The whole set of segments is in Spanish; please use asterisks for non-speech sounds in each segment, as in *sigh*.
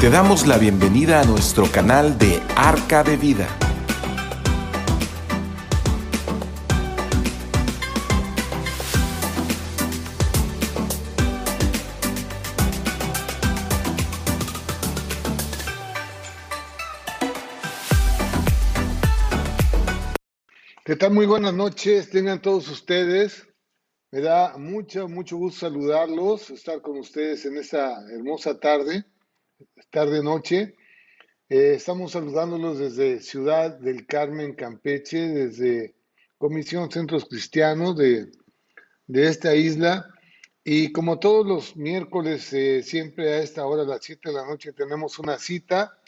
Te damos la bienvenida a nuestro canal de Arca de Vida. ¿Qué tal? Muy buenas noches, tengan todos ustedes. Me da mucho, mucho gusto saludarlos, estar con ustedes en esta hermosa tarde, tarde-noche. Eh, estamos saludándolos desde Ciudad del Carmen, Campeche, desde Comisión Centros Cristianos de, de esta isla. Y como todos los miércoles, eh, siempre a esta hora, a las 7 de la noche, tenemos una cita.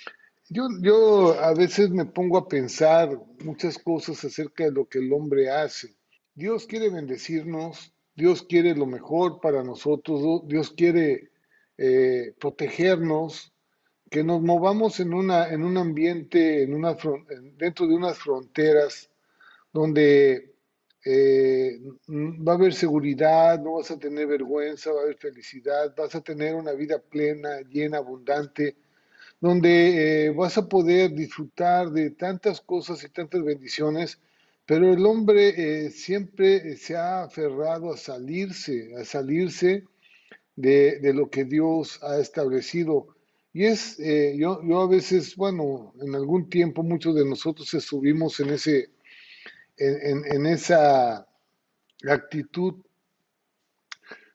Yo, yo a veces me pongo a pensar muchas cosas acerca de lo que el hombre hace. Dios quiere bendecirnos, Dios quiere lo mejor para nosotros, Dios quiere eh, protegernos, que nos movamos en, una, en un ambiente, en una, dentro de unas fronteras donde eh, va a haber seguridad, no vas a tener vergüenza, va a haber felicidad, vas a tener una vida plena, llena, abundante, donde eh, vas a poder disfrutar de tantas cosas y tantas bendiciones, pero el hombre eh, siempre se ha aferrado a salirse, a salirse de, de lo que Dios ha establecido. Y es, eh, yo, yo a veces, bueno, en algún tiempo muchos de nosotros estuvimos en, ese, en, en, esa actitud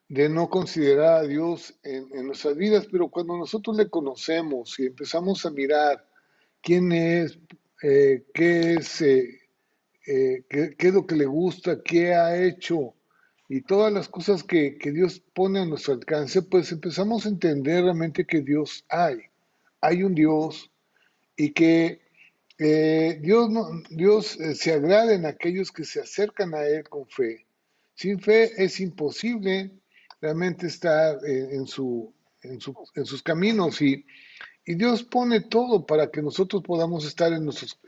de no considerar a Dios en, nuestras vidas, pero cuando nosotros le conocemos y empezamos a mirar quién es, eh, qué es, eh, qué, qué, es lo que le gusta, qué ha hecho y todas las cosas que, que, Dios pone a nuestro alcance, pues empezamos a entender realmente que Dios hay, hay un Dios y que eh, Dios, Dios eh, se agrada en aquellos que se acercan a Él con fe. Sin fe es imposible realmente estar en, en, su, en, su, en sus caminos y, y, Dios pone todo para que nosotros podamos estar en, nuestros,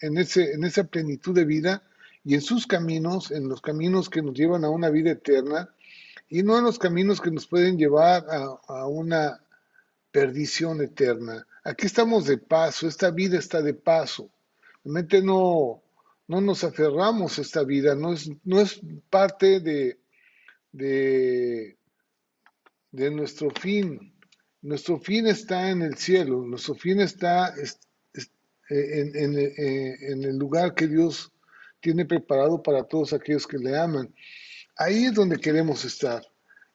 en, ese, en esa plenitud de vida y en sus caminos, en los caminos que nos llevan a una vida eterna y no en los caminos que nos pueden llevar a, una perdición eterna. Aquí estamos de paso, esta vida está de paso. Realmente no, no nos aferramos a esta vida, no es, no es parte de, de, de nuestro fin. Nuestro fin está en el cielo, nuestro fin está en, en, en, el lugar que Dios tiene preparado para todos aquellos que le aman. Ahí es donde queremos estar.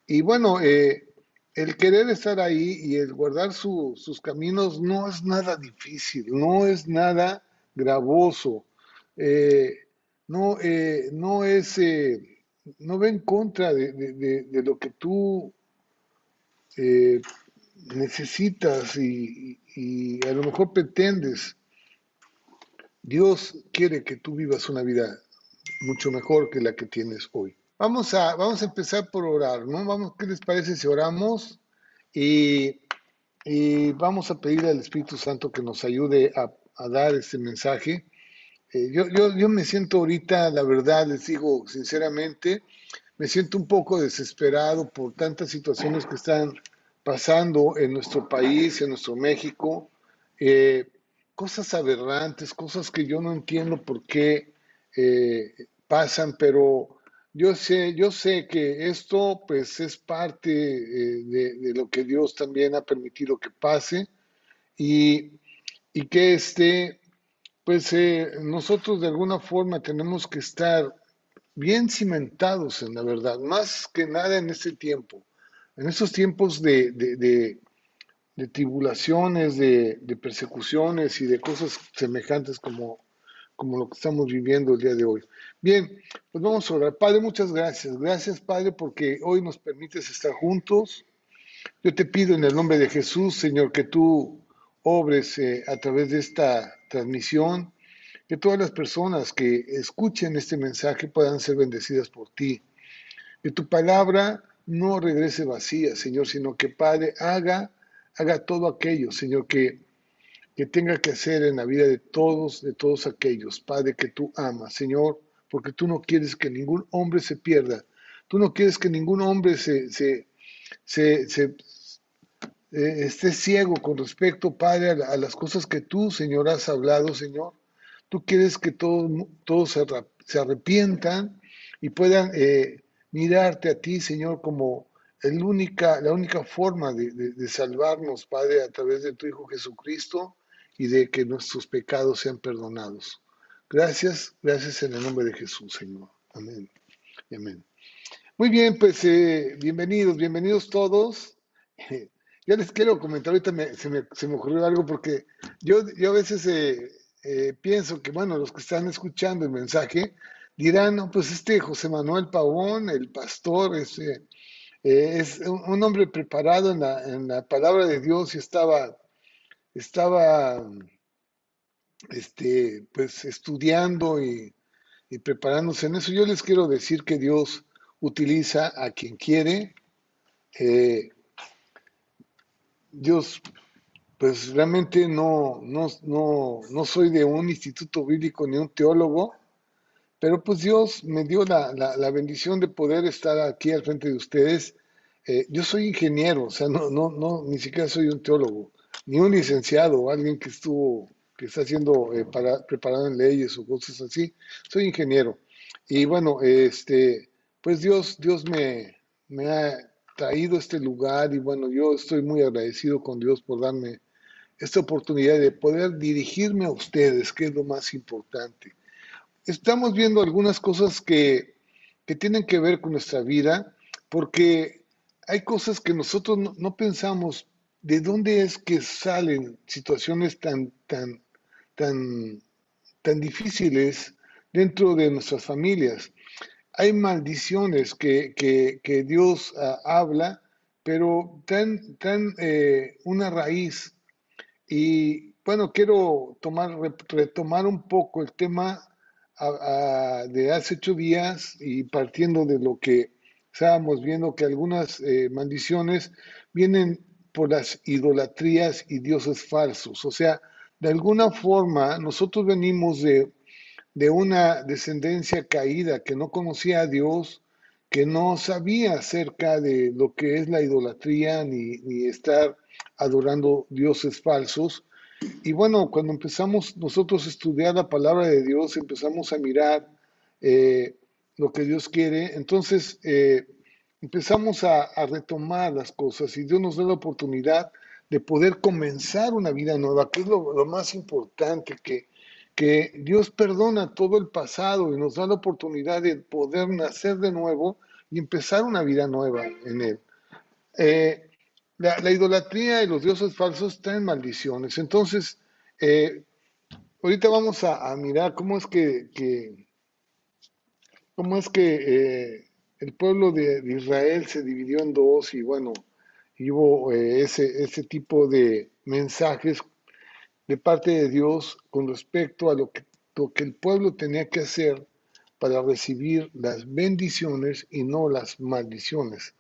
Y bueno, eh, el querer estar ahí y el guardar su, sus caminos no es nada difícil, no es nada gravoso, eh, no, eh, no es no va en contra de, de, lo que tú necesitas y, a lo mejor pretendes. Dios quiere que tú vivas una vida mucho mejor que la que tienes hoy. Vamos a, vamos a empezar por orar, ¿no? Vamos, ¿qué les parece si oramos? Y, y vamos a pedir al Espíritu Santo que nos ayude a, dar este mensaje eh, yo, yo, yo me siento ahorita, la verdad, les digo sinceramente, me siento un poco desesperado por tantas situaciones que están pasando en nuestro país, en nuestro México, eh, cosas aberrantes, cosas que yo no entiendo por qué eh, pasan, pero yo sé, yo sé que esto pues es parte eh, de, lo que Dios también ha permitido que pase y, y que este pues eh, nosotros de alguna forma tenemos que estar bien cimentados en la verdad, más que nada en este tiempo, en estos tiempos de, de tribulaciones, de, persecuciones y de cosas semejantes como, como lo que estamos viviendo el día de hoy. Bien, pues vamos a orar. Padre, muchas gracias. Gracias, Padre, porque hoy nos permites estar juntos. Yo te pido en el nombre de Jesús, Señor, que tú obres eh, a través de esta transmisión, que todas las personas que escuchen este mensaje puedan ser bendecidas por ti. Que tu palabra no regrese vacía, Señor, sino que Padre haga, haga todo aquello, Señor, que, que tenga que hacer en la vida de todos, de todos aquellos, Padre, que tú amas, Señor, porque tú no quieres que ningún hombre se pierda. Tú no quieres que ningún hombre se, se, se, se eh, esté ciego con respecto, Padre, a, las cosas que tú, Señor, has hablado, Señor. Tú quieres que todos, se, arrepientan y puedan eh, mirarte a ti, Señor, como la única forma de, salvarnos, Padre, a través de tu Hijo Jesucristo y de que nuestros pecados sean perdonados. Gracias, gracias en el nombre de Jesús, Señor. Amén. Amén. Muy bien, pues eh, bienvenidos, bienvenidos todos. *laughs* Yo les quiero comentar, ahorita se, me, se, me, ocurrió algo porque yo, yo a veces eh, eh, pienso que, bueno, los que están escuchando el mensaje dirán, no, pues este José Manuel Pavón, el pastor, ese, es un, hombre preparado en la, en la, palabra de Dios y estaba, estaba este, pues estudiando y, y preparándose en eso. Yo les quiero decir que Dios utiliza a quien quiere. Eh, Dios, pues realmente no, no, no, soy de un instituto bíblico ni un teólogo, pero pues Dios me dio la, bendición de poder estar aquí al frente de ustedes. Eh, yo soy ingeniero, o sea, no, no, no, ni siquiera soy un teólogo, ni un licenciado, alguien que estuvo, que está haciendo, eh, para, preparado en leyes o cosas así. Soy ingeniero. Y bueno, este, pues Dios, Dios me, me ha traído a este lugar y bueno, yo estoy muy agradecido con Dios por darme esta oportunidad de poder dirigirme a ustedes, que es lo más importante. Estamos viendo algunas cosas que, que tienen que ver con nuestra vida, porque hay cosas que nosotros no, pensamos de dónde es que salen situaciones tan, tan, tan, tan difíciles dentro de nuestras familias hay maldiciones que, que, Dios ah, habla, pero tan, tan eh, una raíz. Y bueno, quiero tomar, retomar un poco el tema de hace ocho días y partiendo de lo que estábamos viendo, que algunas eh, maldiciones vienen por las idolatrías y dioses falsos. O sea, de alguna forma nosotros venimos de de una descendencia caída que no conocía a Dios, que no sabía acerca de lo que es la idolatría ni, estar adorando dioses falsos. Y bueno, cuando empezamos nosotros a estudiar la palabra de Dios, empezamos a mirar eh, lo que Dios quiere, entonces eh, empezamos a, retomar las cosas y Dios nos da la oportunidad de poder comenzar una vida nueva, que es lo más importante que, que Dios perdona todo el pasado y nos da la oportunidad de poder nacer de nuevo y empezar una vida nueva en Él. Eh, la, idolatría y los dioses falsos traen maldiciones. Entonces, eh, ahorita vamos a, mirar cómo es que, cómo es que eh, el pueblo de, Israel se dividió en dos y bueno, hubo ese, ese tipo de mensajes de parte de Dios con respecto a lo que, que el pueblo tenía que hacer para recibir las bendiciones y no las maldiciones.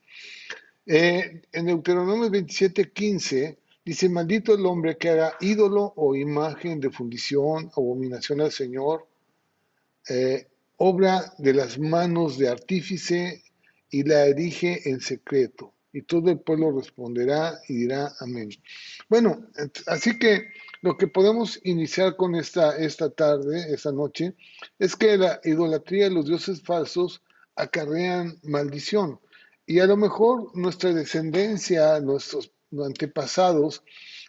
Eh, en Deuteronomio 27:15 dice, maldito el hombre que haga ídolo o imagen de fundición, abominación al Señor, eh, obra de las manos de artífice y la erige en secreto. Y todo el pueblo responderá y dirá amén. Bueno, así que lo que podemos iniciar con esta, esta tarde, esta noche, es que la idolatría de los dioses falsos acarrean maldición. Y a lo mejor nuestra descendencia, nuestros antepasados,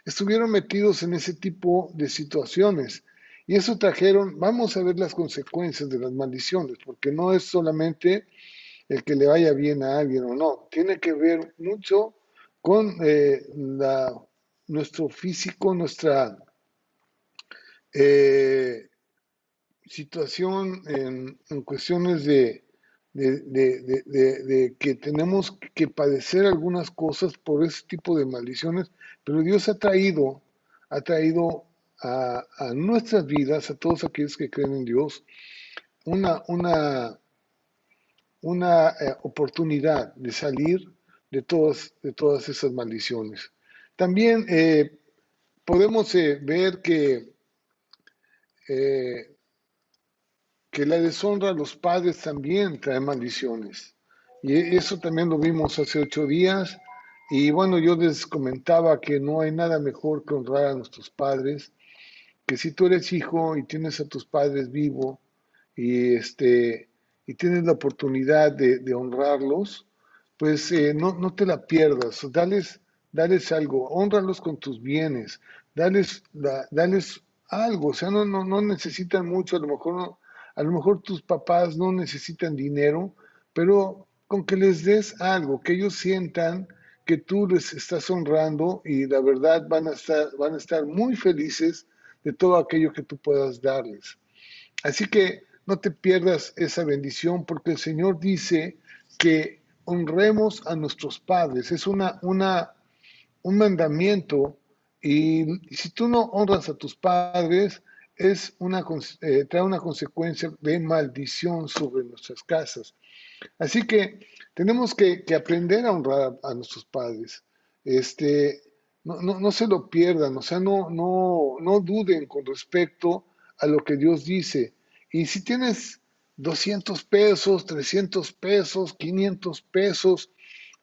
estuvieron metidos en ese tipo de situaciones. Y eso trajeron, vamos a ver las consecuencias de las maldiciones, porque no es solamente el que le vaya bien a alguien o no, tiene que ver mucho con eh, nuestro físico, nuestra eh, situación en, cuestiones de, de, que tenemos que padecer algunas cosas por ese tipo de maldiciones, pero Dios ha traído, ha traído a, nuestras vidas, a todos aquellos que creen en Dios, una, una, una eh, oportunidad de salir de todas, de todas esas maldiciones. También eh, podemos eh, ver que, que la deshonra a los padres también trae maldiciones. Y eso también lo vimos hace ocho días. Y bueno, yo les comentaba que no hay nada mejor que honrar a nuestros padres, que si tú eres hijo y tienes a tus padres vivo y, este, y tienes la oportunidad de, honrarlos, pues eh, no, no, te la pierdas, dales, dales algo, honralos con tus bienes, dales, algo, o sea, no, no, no necesitan mucho, a lo mejor no, a lo mejor tus papás no necesitan dinero, pero con que les des algo, que ellos sientan que tú les estás honrando y la verdad van a estar, van a estar muy felices de todo aquello que tú puedas darles. Así que no te pierdas esa bendición porque el Señor dice que honremos a nuestros padres. Es una, una, un mandamiento y si tú no honras a tus padres, es una, eh, trae una consecuencia de maldición sobre nuestras casas. Así que tenemos que, aprender a honrar a, nuestros padres. Este, no, no, se lo pierdan, o sea, no, no, no duden con respecto a lo que Dios dice. Y si tienes 200 pesos, 300 pesos, 500 pesos,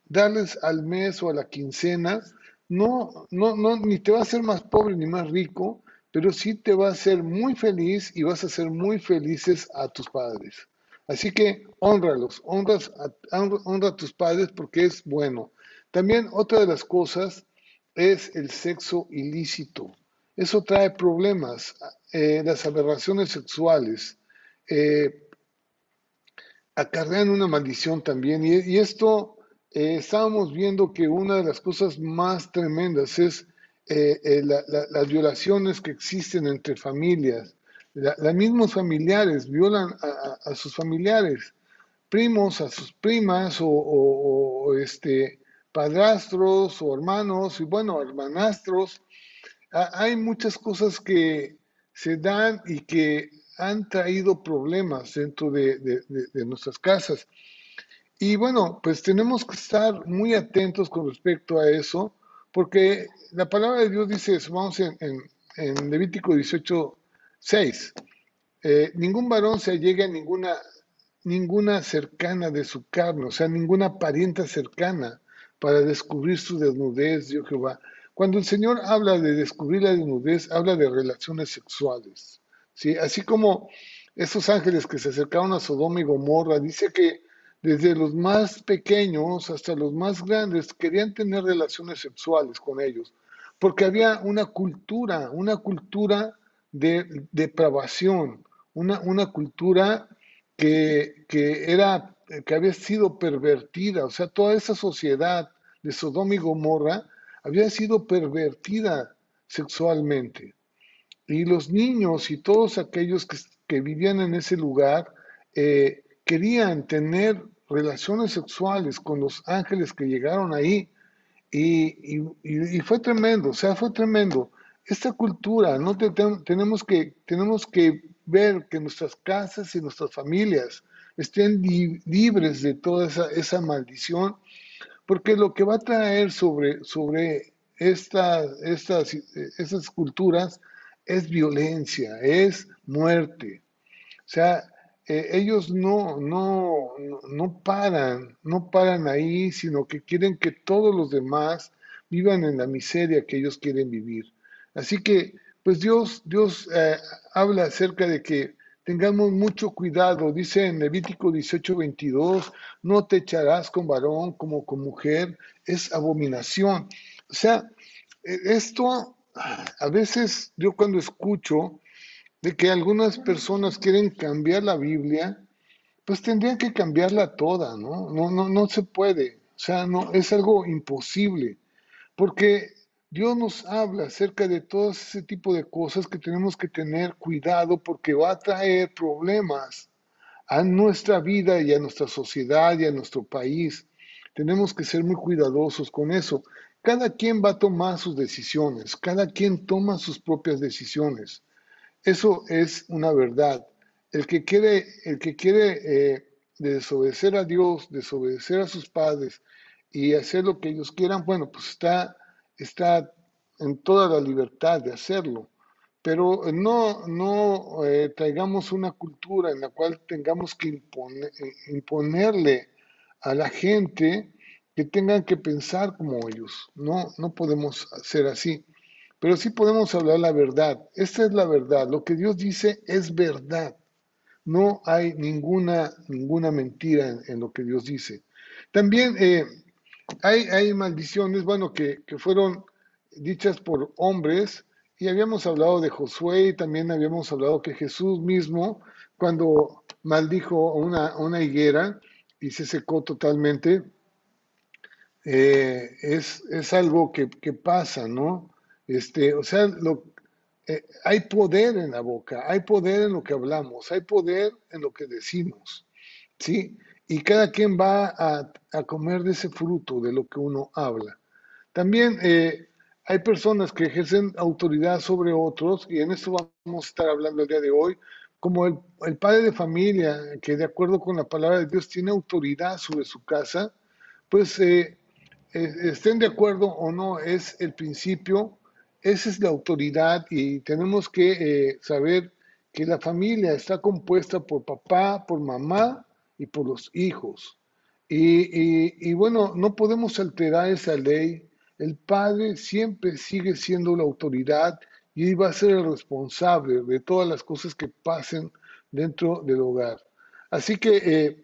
darles al mes o a la quincena, no, no, no, ni te va a hacer más pobre ni más rico, pero sí te va a hacer muy feliz y vas a ser muy felices a tus padres. Así que honralos, honras honra a tus padres porque es bueno. También otra de las cosas es el sexo ilícito. Eso trae problemas, eh, las aberraciones sexuales. Eh, acarrean una maldición también. Y, esto eh, estábamos viendo que una de las cosas más tremendas es eh, eh, las violaciones que existen entre familias. Los mismos familiares violan a, sus familiares, primos a sus primas o, este, padrastros o hermanos y bueno, hermanastros. hay muchas cosas que se dan y que han traído problemas dentro de nuestras casas. Y bueno, pues tenemos que estar muy atentos con respecto a eso, porque la palabra de Dios dice eso, vamos en, en, Levítico 18, 6. Eh, ningún varón se llegue a ninguna, ninguna cercana de su carne, o sea, ninguna parienta cercana para descubrir su desnudez, Dios Jehová. Cuando el Señor habla de descubrir la desnudez, habla de relaciones sexuales. ¿sí? Así como esos ángeles que se acercaron a Sodoma y Gomorra, dice que desde los más pequeños hasta los más grandes querían tener relaciones sexuales con ellos, porque había una cultura, una cultura de depravación, una, una cultura que, era, que había sido pervertida, o sea, toda esa sociedad de Sodoma y Gomorra había sido pervertida sexualmente. Y los niños y todos aquellos que, vivían en ese lugar eh, querían tener relaciones sexuales con los ángeles que llegaron ahí y, fue tremendo, o sea, fue tremendo. Esta cultura, no tenemos, que, tenemos que ver que nuestras casas y nuestras familias estén libres de toda esa, esa, maldición, porque lo que va a traer sobre, sobre estas, estas culturas es violencia, es muerte. O sea, eh, ellos no, no, no paran, no paran ahí, sino que quieren que todos los demás vivan en la miseria que ellos quieren vivir. Así que, pues Dios, Dios eh, habla acerca de que tengamos mucho cuidado. Dice en Levítico 18, 22, no te echarás con varón como con mujer, es abominación. O sea, e, esto a veces yo cuando escucho, de que algunas personas quieren cambiar la Biblia, pues tendrían que cambiarla toda, ¿no? No, no, no se puede. O sea, no, es algo imposible. Porque Dios nos habla acerca de todo ese tipo de cosas que tenemos que tener cuidado porque va a traer problemas a nuestra vida y a nuestra sociedad y a nuestro país. Tenemos que ser muy cuidadosos con eso. Cada quien va a tomar sus decisiones, cada quien toma sus propias decisiones. Eso es una verdad. El que quiere, el que quiere eh, desobedecer a Dios, desobedecer a sus padres y hacer lo que ellos quieran, bueno, pues está, está en toda la libertad de hacerlo. Pero no, no eh, traigamos una cultura en la cual tengamos que imponerle a la gente que tengan que pensar como ellos. No, no podemos hacer así. Pero sí podemos hablar la verdad. Esta es la verdad. Lo que Dios dice es verdad. No hay ninguna, ninguna mentira en, lo que Dios dice. También eh, hay, hay, maldiciones, bueno, que, que, fueron dichas por hombres, y habíamos hablado de Josué y también habíamos hablado que Jesús mismo, cuando maldijo una, una higuera y se secó totalmente, eh, es, es, algo que, que, pasa, ¿no? Este, o sea, lo, eh, hay poder en la boca, hay poder en lo que hablamos, hay poder en lo que decimos, ¿sí? Y cada quien va a, a comer de ese fruto de lo que uno habla. También eh, hay personas que ejercen autoridad sobre otros, y en esto vamos a estar hablando el día de hoy, como el, el padre de familia, que de acuerdo con la palabra de Dios tiene autoridad sobre su casa, pues eh, estén de acuerdo o no, es el principio esa es la autoridad y tenemos que eh, saber que la familia está compuesta por papá, por mamá y por los hijos. Y, bueno, no podemos alterar esa ley. El padre siempre sigue siendo la autoridad y va a ser el responsable de todas las cosas que pasen dentro del hogar. Así que eh,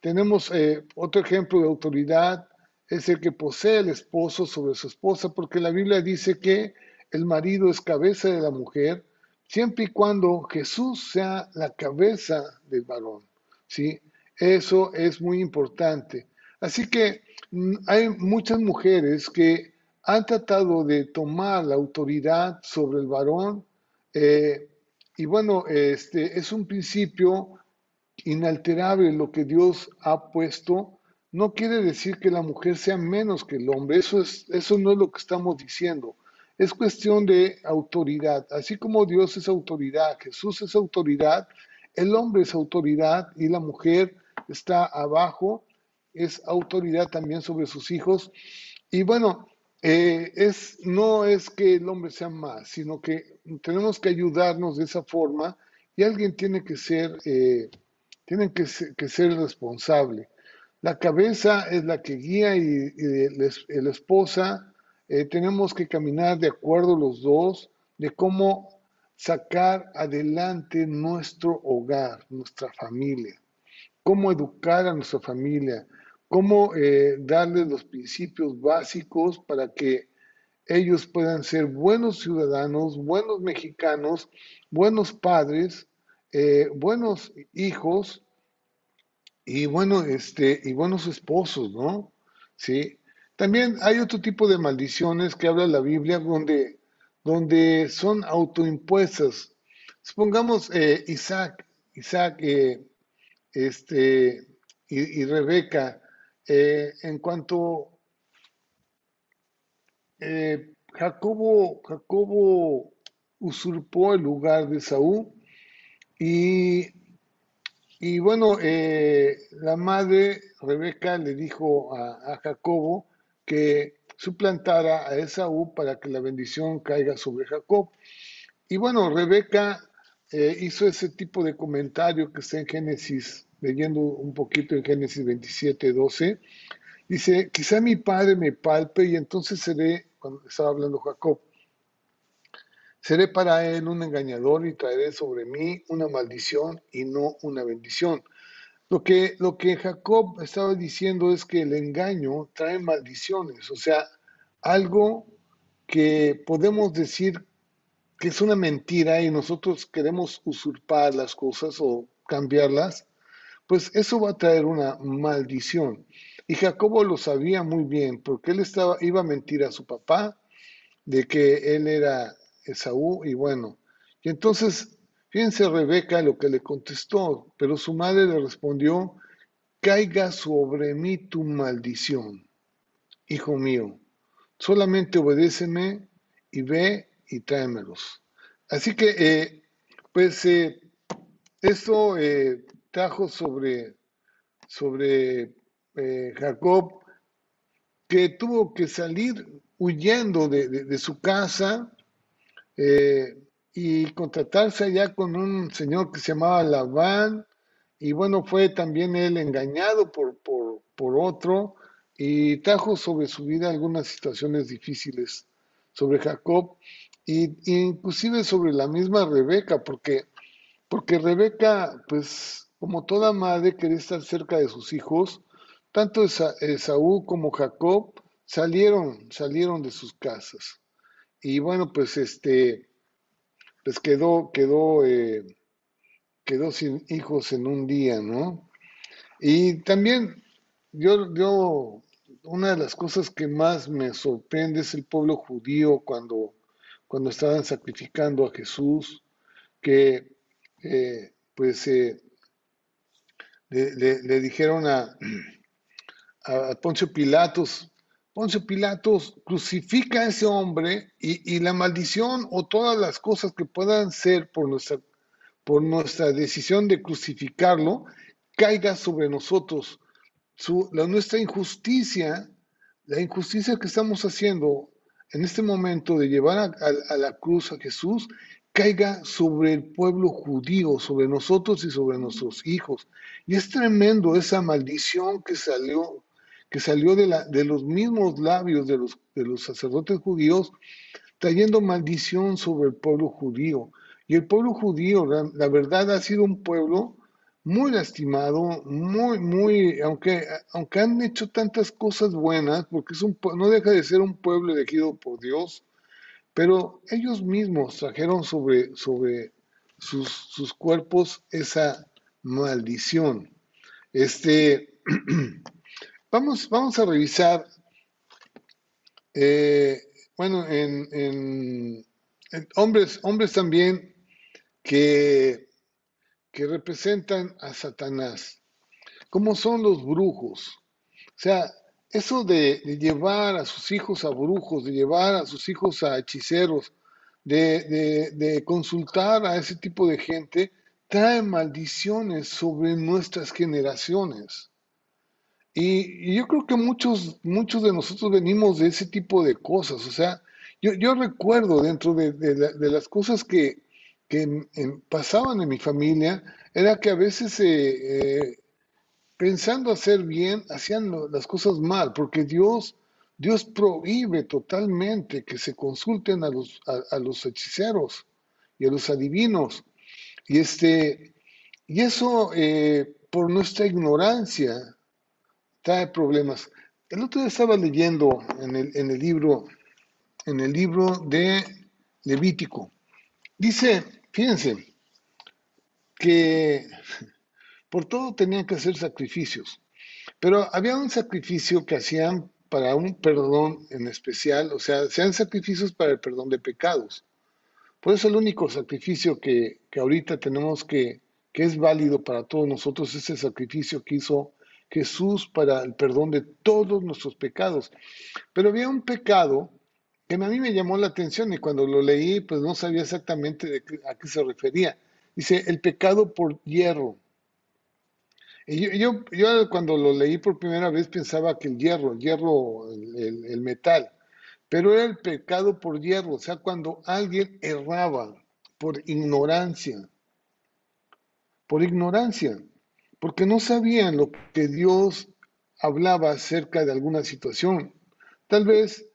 tenemos eh, otro ejemplo de autoridad, es el que posee el esposo sobre su esposa, porque la Biblia dice que el marido es cabeza de la mujer, siempre y cuando Jesús sea la cabeza del varón. ¿sí? Eso es muy importante. Así que mm, hay muchas mujeres que han tratado de tomar la autoridad sobre el varón eh, y bueno, este es un principio inalterable lo que Dios ha puesto. No quiere decir que la mujer sea menos que el hombre, eso, es, eso no es lo que estamos diciendo. Es cuestión de autoridad. Así como Dios es autoridad, Jesús es autoridad, el hombre es autoridad y la mujer está abajo, es autoridad también sobre sus hijos. Y bueno, eh, es, no es que el hombre sea más, sino que tenemos que ayudarnos de esa forma y alguien tiene que ser, eh, que ser, responsable. La cabeza es la que guía y, la esposa eh, tenemos que caminar de acuerdo los dos de cómo sacar adelante nuestro hogar, nuestra familia, cómo educar a nuestra familia, cómo eh, darles los principios básicos para que ellos puedan ser buenos ciudadanos, buenos mexicanos, buenos padres, eh, buenos hijos y, bueno, este, y buenos esposos, ¿no? Sí, también hay otro tipo de maldiciones que habla la Biblia donde, donde son autoimpuestas. Supongamos eh, Isaac, Isaac eh, este, y, Rebeca, eh, en cuanto Jacobo, Jacobo usurpó el lugar de Saúl y, y bueno, la madre Rebeca le dijo a Jacobo, que suplantara a Esaú para que la bendición caiga sobre Jacob. Y bueno, Rebeca eh, hizo ese tipo de comentario que está en Génesis, leyendo un poquito en Génesis 27, 12. Dice, quizá mi padre me palpe y entonces seré, cuando estaba hablando Jacob, seré para él un engañador y traeré sobre mí una maldición y no una bendición. Lo que, lo que Jacob estaba diciendo es que el engaño trae maldiciones, o sea, algo que podemos decir que es una mentira y nosotros queremos usurpar las cosas o cambiarlas, pues eso va a traer una maldición. Y Jacobo lo sabía muy bien porque él estaba, iba a mentir a su papá de que él era Esaú y bueno, y entonces Fíjense Rebeca lo que le contestó, pero su madre le respondió, caiga sobre mí tu maldición, hijo mío, solamente obedéceme y ve y tráemelos. Así que, eh, pues, eh, esto eh, trajo sobre, sobre Jacob, que tuvo que salir huyendo de, de su casa, y contratarse allá con un señor que se llamaba Labán, y bueno, fue también él engañado por, por, otro, y trajo sobre su vida algunas situaciones difíciles sobre Jacob y, inclusive sobre la misma Rebeca, porque, porque Rebeca, pues como toda madre quería estar cerca de sus hijos, tanto Esaú como Jacob salieron, salieron de sus casas. Y bueno, pues este, pues quedó, quedó, eh, quedó sin hijos en un día, ¿no? Y también yo, yo, una de las cosas que más me sorprende es el pueblo judío cuando, cuando estaban sacrificando a Jesús, que eh, pues eh, le, dijeron a, *clears throat* a Poncio Pilatos, Poncio Pilatos crucifica a ese hombre y, y, la maldición o todas las cosas que puedan ser por nuestra, por nuestra decisión de crucificarlo caiga sobre nosotros. Su, la, nuestra injusticia, la injusticia que estamos haciendo en este momento de llevar a, a, la cruz a Jesús, caiga sobre el pueblo judío, sobre nosotros y sobre nuestros hijos. Y es tremendo esa maldición que salió, que salió de, los mismos labios de los, sacerdotes judíos, trayendo maldición sobre el pueblo judío. Y el pueblo judío, la, verdad, ha sido un pueblo muy lastimado, muy, muy, aunque, aunque han hecho tantas cosas buenas, porque es un, no deja de ser un pueblo elegido por Dios, pero ellos mismos trajeron sobre, sobre sus cuerpos esa maldición. Este, *clears throat* vamos, vamos a revisar, eh, bueno, en, en, hombres, hombres también que que representan a Satanás, como son los brujos. O sea, eso de, llevar a sus hijos a brujos, de llevar a sus hijos a hechiceros, de, consultar a ese tipo de gente, trae maldiciones sobre nuestras generaciones. Y, yo creo que muchos, muchos de nosotros venimos de ese tipo de cosas. O sea, yo, yo recuerdo dentro de, las cosas que, que pasaban en mi familia era que a veces eh, eh, pensando hacer bien hacían las cosas mal, porque Dios, Dios prohíbe totalmente que se consulten a los, a, los hechiceros y a los adivinos. Y, este, y eso eh, por nuestra ignorancia trae problemas. El otro día estaba leyendo en el, en el libro, en el libro de Levítico. Dice, Fíjense que por todo tenían que hacer sacrificios, pero había un sacrificio que hacían para un perdón en especial, o sea, sean sacrificios para el perdón de pecados. Por eso el único sacrificio que, que ahorita tenemos que, que es válido para todos nosotros es el sacrificio que hizo Jesús para el perdón de todos nuestros pecados. Pero había un pecado que a mí me llamó la atención y cuando lo leí, pues no sabía exactamente a qué se refería. Dice, el pecado por hierro. Y yo, cuando lo leí por primera vez pensaba que el hierro, el hierro, el metal, pero era el pecado por hierro, o sea, cuando alguien erraba por ignorancia, por ignorancia, porque no sabían lo que Dios hablaba acerca de alguna situación. Tal vez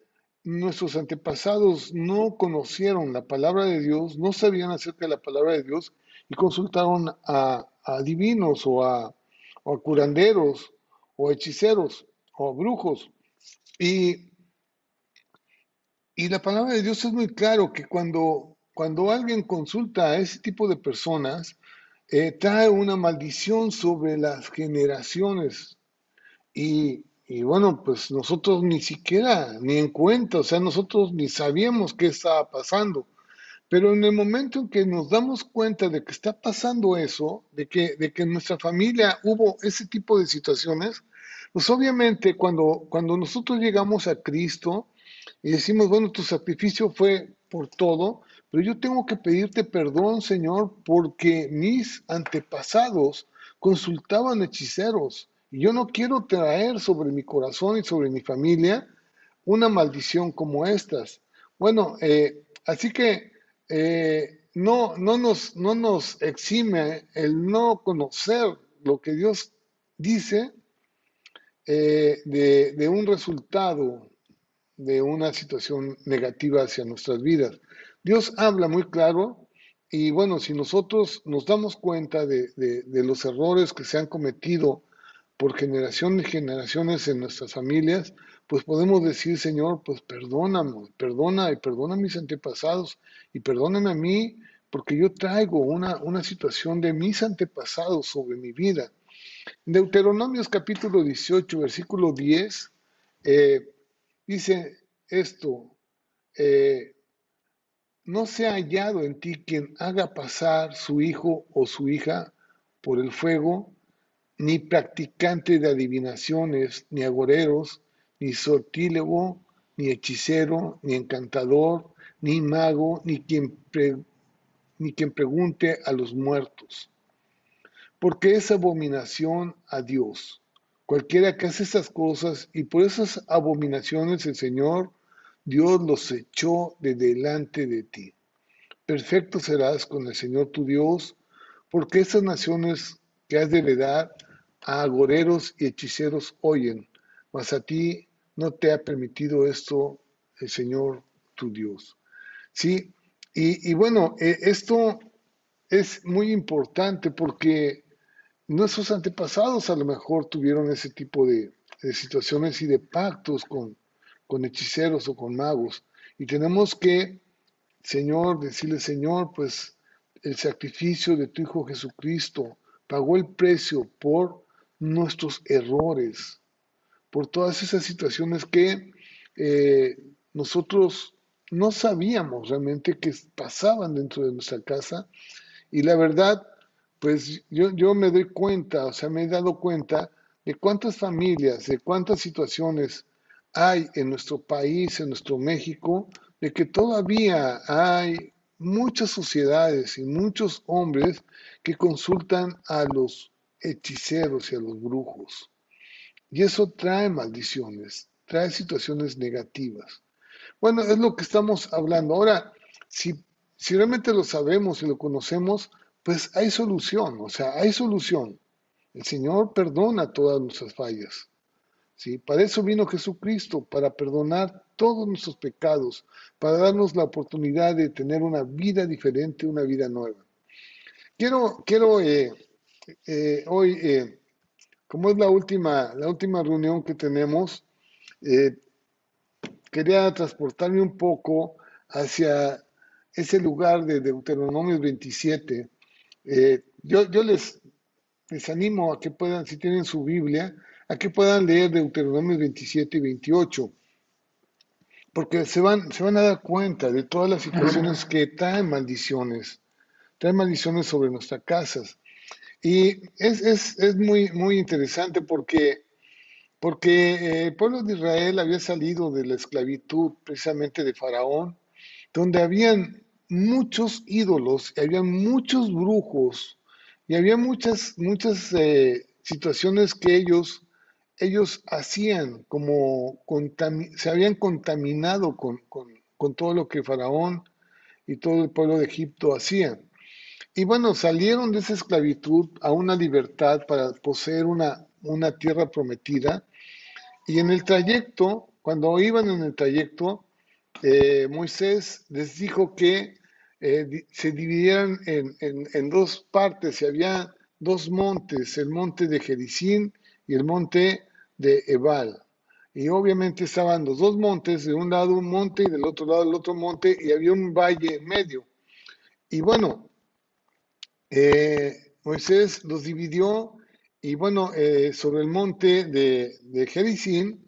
nuestros antepasados no conocieron la palabra de Dios, no sabían acerca de la palabra de Dios y consultaron a, divinos o a, curanderos o hechiceros o brujos. Y, y la palabra de Dios es muy claro que cuando, cuando alguien consulta a ese tipo de personas, eh, trae una maldición sobre las generaciones. Y y bueno, pues nosotros ni siquiera, ni en cuenta, o sea, nosotros ni sabíamos qué estaba pasando. Pero en el momento en que nos damos cuenta de que está pasando eso, de que, de que en nuestra familia hubo ese tipo de situaciones, pues obviamente cuando, cuando nosotros llegamos a Cristo y decimos, bueno, tu sacrificio fue por todo, pero yo tengo que pedirte perdón, Señor, porque mis antepasados consultaban hechiceros, y yo no quiero traer sobre mi corazón y sobre mi familia una maldición como estas. Bueno, eh, así que eh, no, no, nos, no nos exime el no conocer lo que Dios dice eh, de, de un resultado de una situación negativa hacia nuestras vidas. Dios habla muy claro y bueno, si nosotros nos damos cuenta de, los errores que se han cometido por generaciones y generaciones en nuestras familias, pues podemos decir, Señor, pues perdóname, perdona y perdona a mis antepasados y perdóname a mí, porque yo traigo una, una situación de mis antepasados sobre mi vida. Deuteronomios capítulo 18, versículo 10, eh, Dice esto, eh, no se ha hallado en ti quien haga pasar su hijo o su hija por el fuego, ni practicante de adivinaciones, ni agoreros, ni sortílego, ni hechicero, ni encantador, ni mago, ni quien, ni quien pregunte a los muertos. Porque es abominación a Dios Cualquiera que hace esas cosas y por esas abominaciones el Señor Dios los echó de delante de ti. Perfecto serás con el Señor tu Dios, porque esas naciones que has de heredar a agoreros y hechiceros oyen, mas a ti no te ha permitido esto el Señor tu Dios. Sí, y, bueno, eh, esto es muy importante porque nuestros antepasados a lo mejor tuvieron ese tipo de, situaciones y de pactos con, con, hechiceros o con magos. Y tenemos que, Señor, decirle, Señor, pues el sacrificio de tu Hijo Jesucristo pagó el precio por nuestros errores, por todas esas situaciones que eh, nosotros no sabíamos realmente que pasaban dentro de nuestra casa. Y la verdad, pues yo, yo me doy cuenta, o sea, me he dado cuenta de cuántas familias, de cuántas situaciones hay en nuestro país, en nuestro México, de que todavía hay muchas sociedades y muchos hombres que consultan a los hechiceros y a los brujos. Y eso trae maldiciones, trae situaciones negativas. Bueno, es lo que estamos hablando. Ahora, si, si realmente lo sabemos y lo conocemos, pues hay solución, o sea, hay solución. El Señor perdona todas nuestras fallas. ¿Sí? Para eso vino Jesucristo, para perdonar todos nuestros pecados, para darnos la oportunidad de tener una vida diferente, una vida nueva. Quiero, quiero eh, eh, hoy, eh, como es la última, la última reunión que tenemos, quería transportarme un poco hacia ese lugar de Deuteronomio 27, eh, yo, yo les, les animo a que puedan, si tienen su Biblia, a que puedan leer Deuteronomio 27 y 28, porque se van, se van a dar cuenta de todas las situaciones que traen maldiciones, traen maldiciones sobre nuestras casas. Y es, es, es muy, muy interesante porque, porque eh, el pueblo de Israel había salido de la esclavitud precisamente de Faraón, donde habían muchos ídolos, y había muchos brujos y había muchas, muchas eh, situaciones que ellos, ellos hacían, como se habían contaminado con, con, todo lo que Faraón y todo el pueblo de Egipto hacían. Y bueno, salieron de esa esclavitud a una libertad para poseer una, una tierra prometida. Y en el trayecto, cuando iban en el trayecto, eh, Moisés les dijo que eh, se dividieran en, dos partes y había dos montes, el monte de Jericín y el monte de Ebal. Y obviamente estaban los dos montes, de un lado un monte y del otro lado el otro monte, y había un valle en medio. Y bueno, eh, Moisés los dividió, y bueno, sobre el monte de, de Jericín,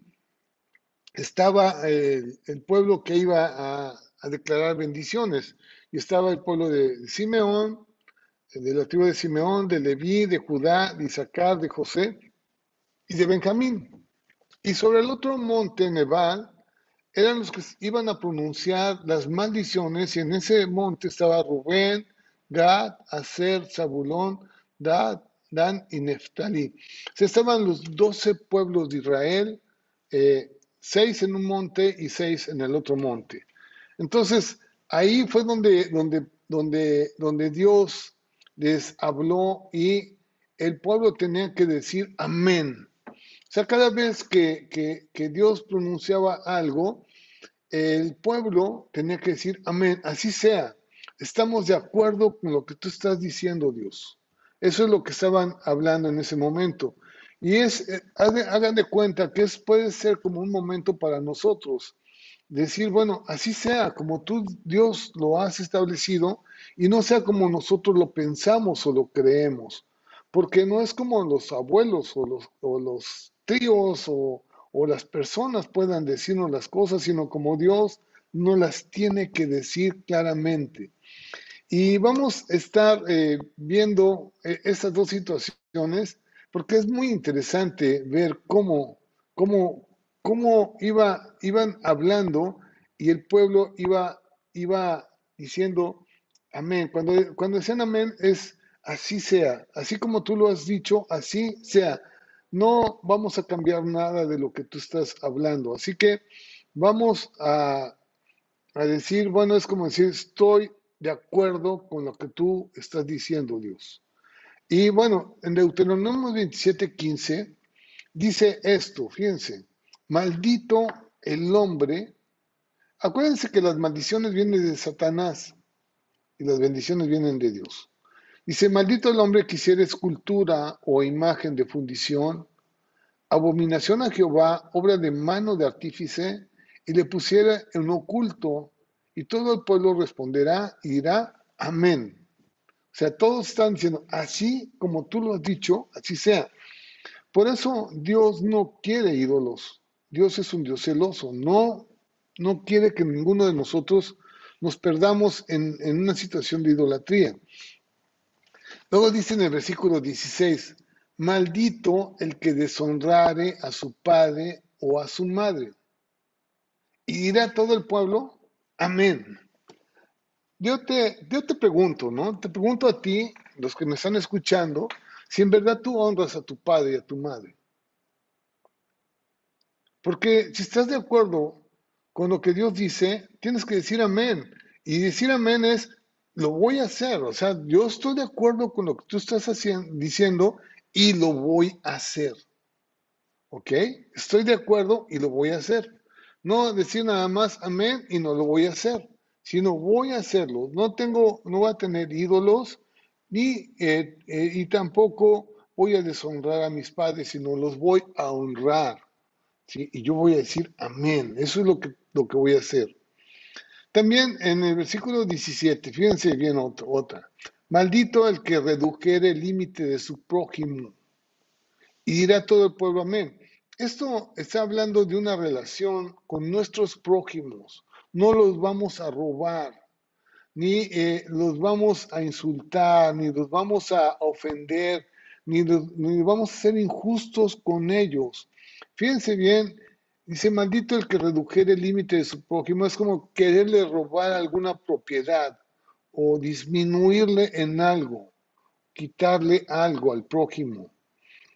estaba el pueblo que iba a, declarar bendiciones. Y estaba el pueblo de Simeón, de la tribu de Simeón, de Leví, de Judá, de Isaacar, de José y de Benjamín. Y sobre el otro monte, Nebal, eran los que iban a pronunciar las maldiciones, y en ese monte estaba Rubén, Gad, Aser, Zabulón, Dan y Neftali. Se estaban los doce pueblos de Israel, eh, seis en un monte y seis en el otro monte. Entonces, ahí fue donde, donde, donde, donde Dios les habló y el pueblo tenía que decir amén. O sea, cada vez que, que Dios pronunciaba algo, el pueblo tenía que decir, amén, así sea. Estamos de acuerdo con lo que tú estás diciendo, Dios. Eso es lo que estaban hablando en ese momento. Y es, eh, hagan de cuenta que es, puede ser como un momento para nosotros. Decir, bueno, así sea, como tú, Dios, lo has establecido, y no sea como nosotros lo pensamos o lo creemos. Porque no es como los abuelos o los, o los tíos o, o las personas puedan decirnos las cosas, sino como Dios no las tiene que decir claramente. Y vamos a estar eh, viendo eh, estas dos situaciones porque es muy interesante ver cómo, cómo, cómo iba, iban hablando y el pueblo iba, iba diciendo amén. Cuando, cuando decían amén es así sea, así como tú lo has dicho, así sea no vamos a cambiar nada de lo que tú estás hablando. Así que vamos a, decir, bueno, es como decir, estoy de acuerdo con lo que tú estás diciendo, Dios. Y bueno, en Deuteronomio 27, 15, dice esto, fíjense, maldito el hombre. Acuérdense que las maldiciones vienen de Satanás y las bendiciones vienen de Dios. Dice, maldito el hombre que hiciera escultura o imagen de fundición, abominación a Jehová, obra de mano de artífice, y le pusiera en oculto, y todo el pueblo responderá y dirá, amén. O sea, todos están diciendo, así como tú lo has dicho, así sea. Por eso Dios no quiere ídolos. Dios es un Dios celoso. No, no quiere que ninguno de nosotros nos perdamos en, en una situación de idolatría. Luego dice en el versículo 16, maldito el que deshonrare a su padre o a su madre. Y dirá todo el pueblo, amén. Yo te, yo te pregunto, ¿no? Te pregunto a ti, los que me están escuchando, si en verdad tú honras a tu padre y a tu madre. Porque si estás de acuerdo con lo que Dios dice, tienes que decir amén. Y decir amén es, lo voy a hacer. O sea, yo estoy de acuerdo con lo que tú estás diciendo y lo voy a hacer. ¿Ok? Estoy de acuerdo y lo voy a hacer. No decir nada más amén y no lo voy a hacer, sino voy a hacerlo. No tengo, no voy a tener ídolos ni eh, eh, y tampoco voy a deshonrar a mis padres, sino los voy a honrar. ¿sí? Y yo voy a decir amén. Eso es lo que, lo que voy a hacer. También en el versículo 17, fíjense bien otra. Maldito el que redujere el límite de su prójimo. Y dirá todo el pueblo amén. Esto está hablando de una relación con nuestros prójimos. No los vamos a robar, ni eh, los vamos a insultar, ni los vamos a ofender, ni, ni vamos a ser injustos con ellos. Fíjense bien Dice, maldito el que redujere el límite de su prójimo. Es como quererle robar alguna propiedad o disminuirle en algo, quitarle algo al prójimo.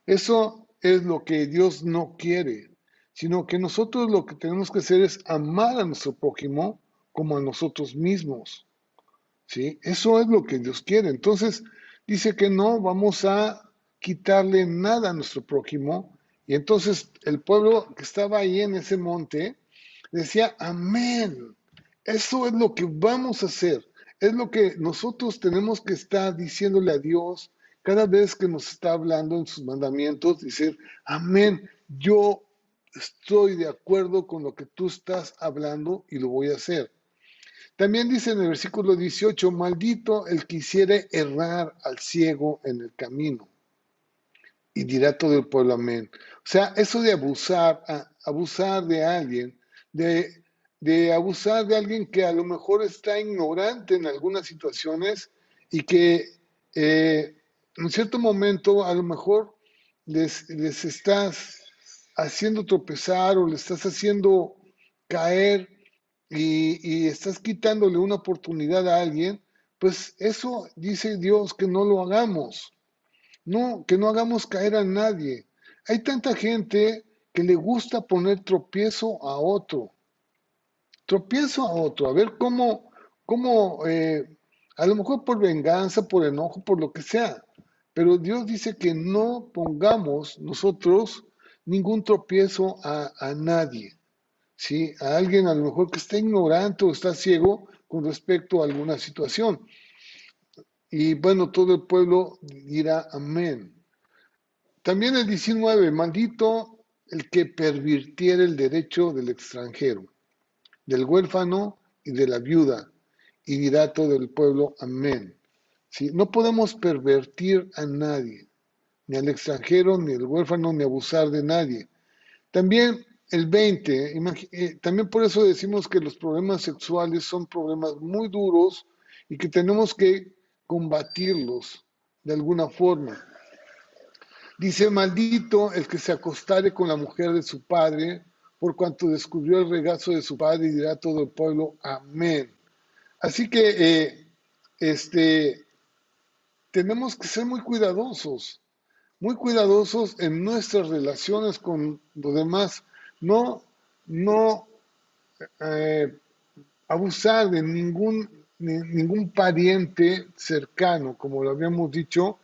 Eso es lo que Dios no quiere, sino que nosotros lo que tenemos que hacer es amar a nuestro prójimo como a nosotros mismos. ¿Sí? Eso es lo que Dios quiere. Entonces, dice que no vamos a quitarle nada a nuestro prójimo, y entonces el pueblo que estaba ahí en ese monte decía, amén, eso es lo que vamos a hacer, es lo que nosotros tenemos que estar diciéndole a Dios cada vez que nos está hablando en sus mandamientos, decir, amén, yo estoy de acuerdo con lo que tú estás hablando y lo voy a hacer. También dice en el versículo 18, maldito el que hiciere errar al ciego en el camino y dirá todo el pueblo amén. O sea, eso de abusar, abusar de alguien, de, abusar de alguien que a lo mejor está ignorante en algunas situaciones y que eh, en cierto momento a lo mejor les, les estás haciendo tropezar o le estás haciendo caer y, y, estás quitándole una oportunidad a alguien, pues eso dice Dios que no lo hagamos. No, que no hagamos caer a nadie. Hay tanta gente que le gusta poner tropiezo a otro. Tropiezo a otro, a ver cómo, cómo eh, a lo mejor por venganza, por enojo, por lo que sea. Pero Dios dice que no pongamos nosotros ningún tropiezo a, a nadie, ¿sí? A alguien a lo mejor que está ignorante o está ciego con respecto a alguna situación. Y bueno, todo el pueblo dirá amén. También el 19, maldito el que pervirtiera el derecho del extranjero, del huérfano y de la viuda, y dirá todo el pueblo amén. ¿Sí? No podemos pervertir a nadie, ni al extranjero, ni al huérfano, ni abusar de nadie. También el 20, eh, también por eso decimos que los problemas sexuales son problemas muy duros y que tenemos que combatirlos de alguna forma. Dice, maldito el que se acostare con la mujer de su padre, por cuanto descubrió el regazo de su padre y dirá todo el pueblo, amén. Así que eh, este, tenemos que ser muy cuidadosos, muy cuidadosos en nuestras relaciones con los demás, no, no eh, abusar de ningún, ningún pariente cercano, como lo habíamos dicho,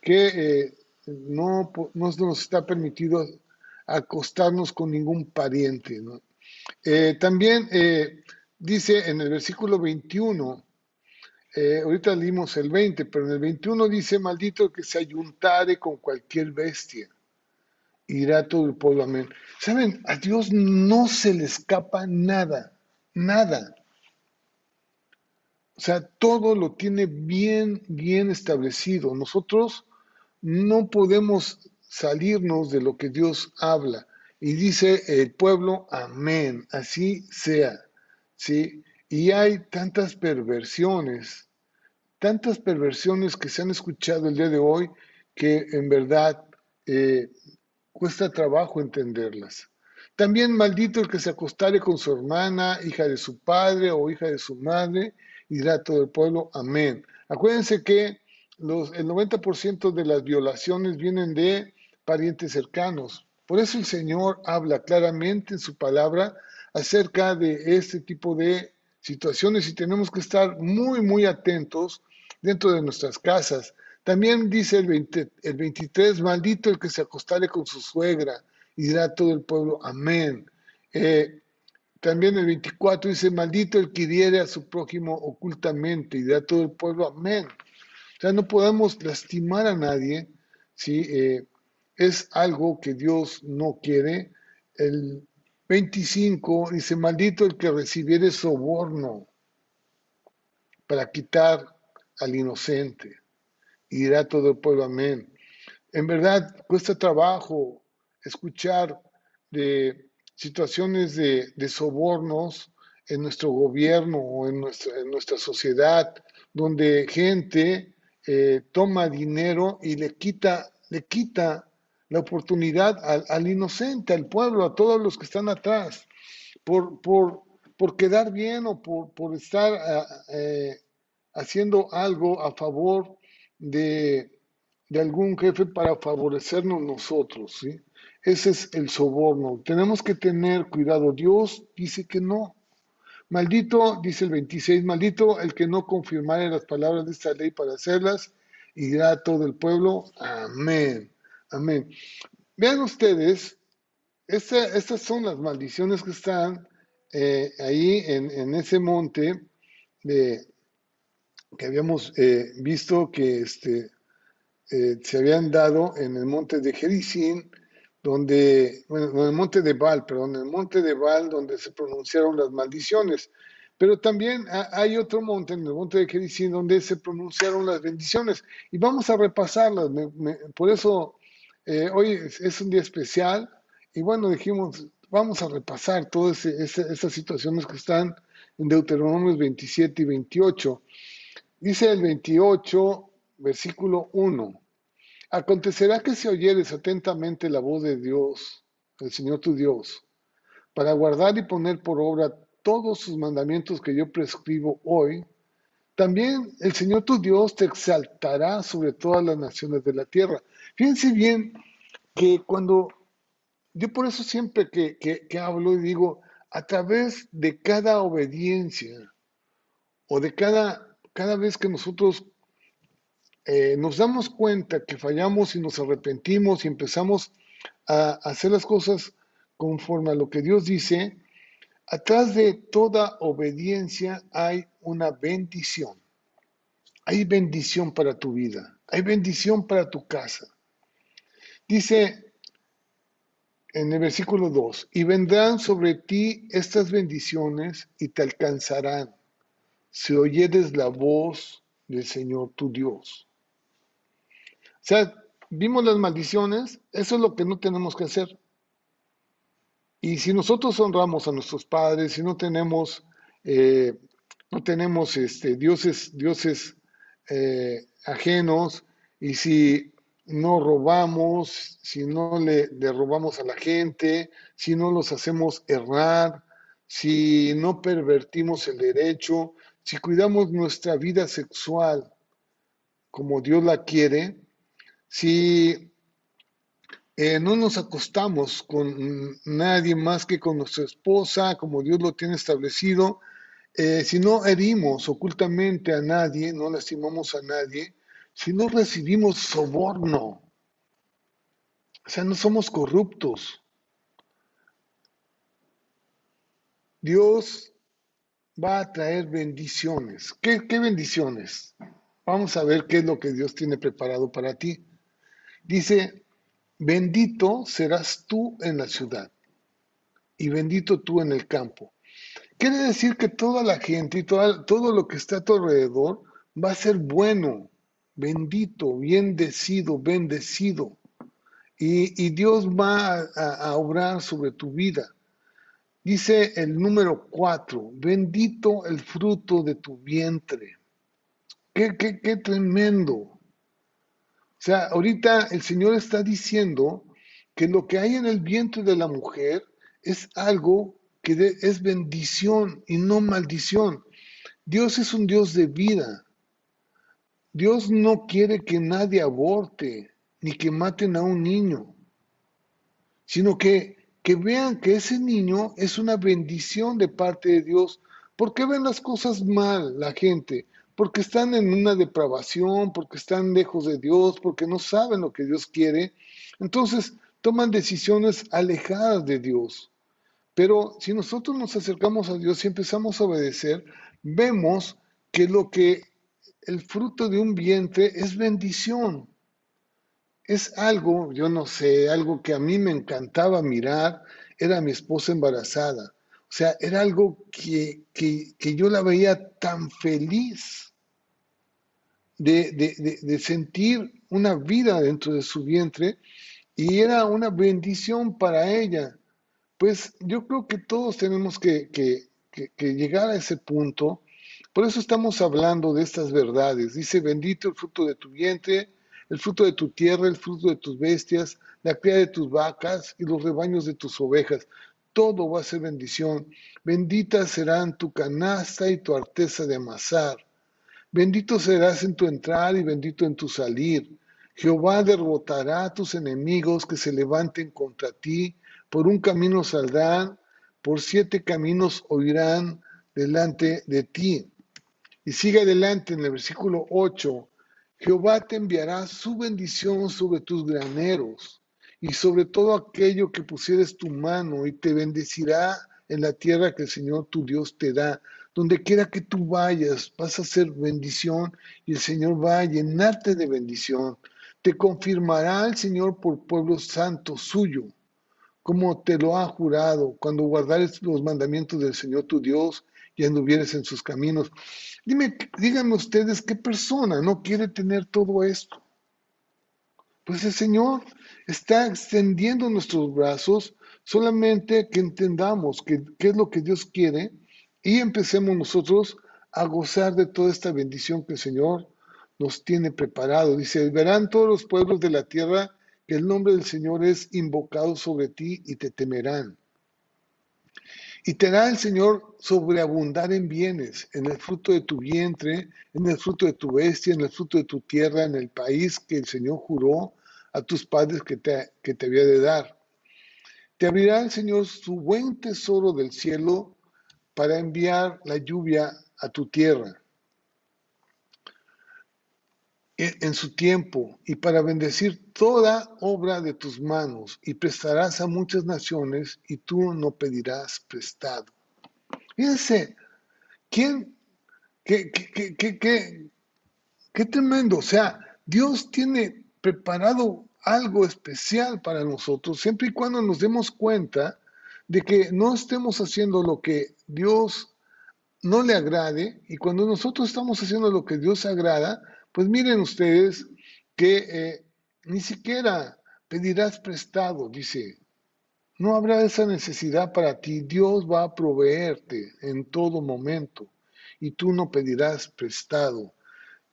que eh, no, nos está permitido acostarnos con ningún pariente. Eh, también eh, dice en el versículo 21, eh, ahorita leímos el 20, pero en el 21 dice, maldito que se ayuntare con cualquier bestia. Irá todo el pueblo, amén. Saben, a Dios no se le escapa nada, nada. O sea, todo lo tiene bien, bien establecido. Nosotros no podemos salirnos de lo que Dios habla. Y dice el pueblo, amén, así sea. ¿Sí? Y hay tantas perversiones, tantas perversiones que se han escuchado el día de hoy que en verdad eh, cuesta trabajo entenderlas. También maldito el que se acostare con su hermana, hija de su padre o hija de su madre, y dirá todo el pueblo, amén. Acuérdense que el 90% de las violaciones vienen de parientes cercanos. Por eso el Señor habla claramente en su palabra acerca de este tipo de situaciones y tenemos que estar muy, muy atentos dentro de nuestras casas. También dice el, el 23, maldito el que se acostare con su suegra y dirá todo el pueblo, amén. Eh, también el 24 dice, maldito el que hiriere a su prójimo ocultamente y dirá todo el pueblo, amén. O sea, no podemos lastimar a nadie, ¿sí? Eh, es algo que Dios no quiere. El 25 dice, maldito el que recibiere soborno para quitar al inocente. Y dirá todo el pueblo, amén. En verdad, cuesta trabajo escuchar de situaciones de, sobornos en nuestro gobierno o en nuestra, sociedad, donde gente eh, toma dinero y le quita, le quita la oportunidad al, inocente, al pueblo, a todos los que están atrás, por, por, por quedar bien o por, por estar eh, haciendo algo a favor de, de, algún jefe para favorecernos nosotros. ¿sí? Ese es el soborno. Tenemos que tener cuidado. Dios dice que no. Maldito, dice el 26, maldito el que no confirmare las palabras de esta ley para hacerlas, y dirá todo el pueblo, amén, amén. Vean ustedes, estas son las maldiciones que están eh, ahí en, ese monte que habíamos eh, visto que este, eh, se habían dado en el monte de Jericín, donde, bueno, en el monte de Baal, perdón, en el monte de Baal, donde se pronunciaron las maldiciones. Pero también hay otro monte, en el monte de Jericín, donde se pronunciaron las bendiciones. Y vamos a repasarlas. por eso eh, hoy es, un día especial. Y bueno, dijimos, vamos a repasar todas esas situaciones que están en Deuteronomios 27 y 28. Dice el 28, versículo 1. Acontecerá que si oyeres atentamente la voz de Dios, el Señor tu Dios, para guardar y poner por obra todos sus mandamientos que yo prescribo hoy, también el Señor tu Dios te exaltará sobre todas las naciones de la tierra. Fíjense bien que cuando, yo por eso siempre que, hablo y digo, a través de cada obediencia o de cada, cada vez que nosotros eh, nos damos cuenta que fallamos y nos arrepentimos y empezamos a hacer las cosas conforme a lo que Dios dice, atrás de toda obediencia hay una bendición. Hay bendición para tu vida, hay bendición para tu casa. Dice en el versículo 2, y vendrán sobre ti estas bendiciones y te alcanzarán si oyeres la voz del Señor tu Dios. Sea, vimos las maldiciones, eso es lo que no tenemos que hacer. Y si nosotros honramos a nuestros padres, si no tenemos, eh, no tenemos este, dioses, dioses eh, ajenos, y si no robamos, si no le robamos a la gente, si no los hacemos errar, si no pervertimos el derecho, si cuidamos nuestra vida sexual como Dios la quiere, si eh, no nos acostamos con nadie más que con nuestra esposa, como Dios lo tiene establecido, eh, si no herimos ocultamente a nadie, no lastimamos a nadie, si no recibimos soborno, o sea, no somos corruptos. Dios va a traer bendiciones. ¿Qué, ¿Qué, bendiciones? Vamos a ver qué es lo que Dios tiene preparado para ti. Dice, bendito serás tú en la ciudad y bendito tú en el campo. Quiere decir que toda la gente y todo lo que está a tu alrededor va a ser bueno, bendito, bendecido, bendecido. Y, y Dios va a, a, obrar sobre tu vida. Dice el número cuatro, bendito el fruto de tu vientre. Qué, qué, qué tremendo. Sea, ahorita el Señor está diciendo que lo que hay en el vientre de la mujer es algo que es bendición y no maldición. Dios es un Dios de vida. Dios no quiere que nadie aborte ni que maten a un niño, sino que, que vean que ese niño es una bendición de parte de Dios. ¿Por qué ven las cosas mal la gente? Porque están en una depravación, porque están lejos de Dios, porque no saben lo que Dios quiere. Entonces toman decisiones alejadas de Dios. Pero si nosotros nos acercamos a Dios y empezamos a obedecer, vemos que lo que el fruto de un vientre es bendición. Es algo, yo no sé, algo que a mí me encantaba mirar, era mi esposa embarazada. O sea, era algo que, que, que yo la veía tan feliz de, de, de, sentir una vida dentro de su vientre y era una bendición para ella. Pues yo creo que todos tenemos que, que, que, llegar a ese punto. Por eso estamos hablando de estas verdades. Dice, bendito el fruto de tu vientre, el fruto de tu tierra, el fruto de tus bestias, la cría de tus vacas y los rebaños de tus ovejas. Todo va a ser bendición. Bendita serán tu canasta y tu arteza de amasar. Bendito serás en tu entrar y bendito en tu salir. Jehová derrotará a tus enemigos que se levanten contra ti por un camino saldrán, por siete caminos oirán delante de ti. Y sigue adelante en el versículo 8, Jehová te enviará su bendición sobre tus graneros y sobre todo aquello que pusieres tu mano y te bendecirá en la tierra que el Señor tu Dios te da. Donde quiera que tú vayas, vas a ser bendición y el Señor va a llenarte de bendición. Te confirmará el Señor por pueblo santo suyo como te lo ha jurado, cuando guardares los mandamientos del Señor tu Dios y anduvieres en sus caminos. Dime, díganme ustedes qué persona no quiere tener todo esto. Pues el Señor está extendiendo nuestros brazos solamente que entendamos qué es lo que Dios quiere y empecemos nosotros a gozar de toda esta bendición que el Señor nos tiene preparado. Dice, verán todos los pueblos de la tierra que el nombre del Señor es invocado sobre ti y te temerán. Y te hará el Señor sobreabundar en bienes, en el fruto de tu vientre, en el fruto de tu bestia, en el fruto de tu tierra, en el país que el Señor juró a tus padres que te, que te había de dar. Te abrirá el Señor su buen tesoro del cielo para enviar la lluvia a tu tierra en su tiempo y para bendecir toda obra de tus manos y prestarás a muchas naciones y tú no pedirás prestado. Fíjense, ¿quién? ¿Qué, qué, qué, qué, qué tremendo? O sea, Dios tiene preparado algo especial para nosotros siempre y cuando nos demos cuenta de que no estemos haciendo lo que Dios no le agrade y cuando nosotros estamos haciendo lo que Dios agrada, pues miren ustedes que eh, ni siquiera pedirás prestado, dice. No habrá esa necesidad para ti. Dios va a proveerte en todo momento y tú no pedirás prestado.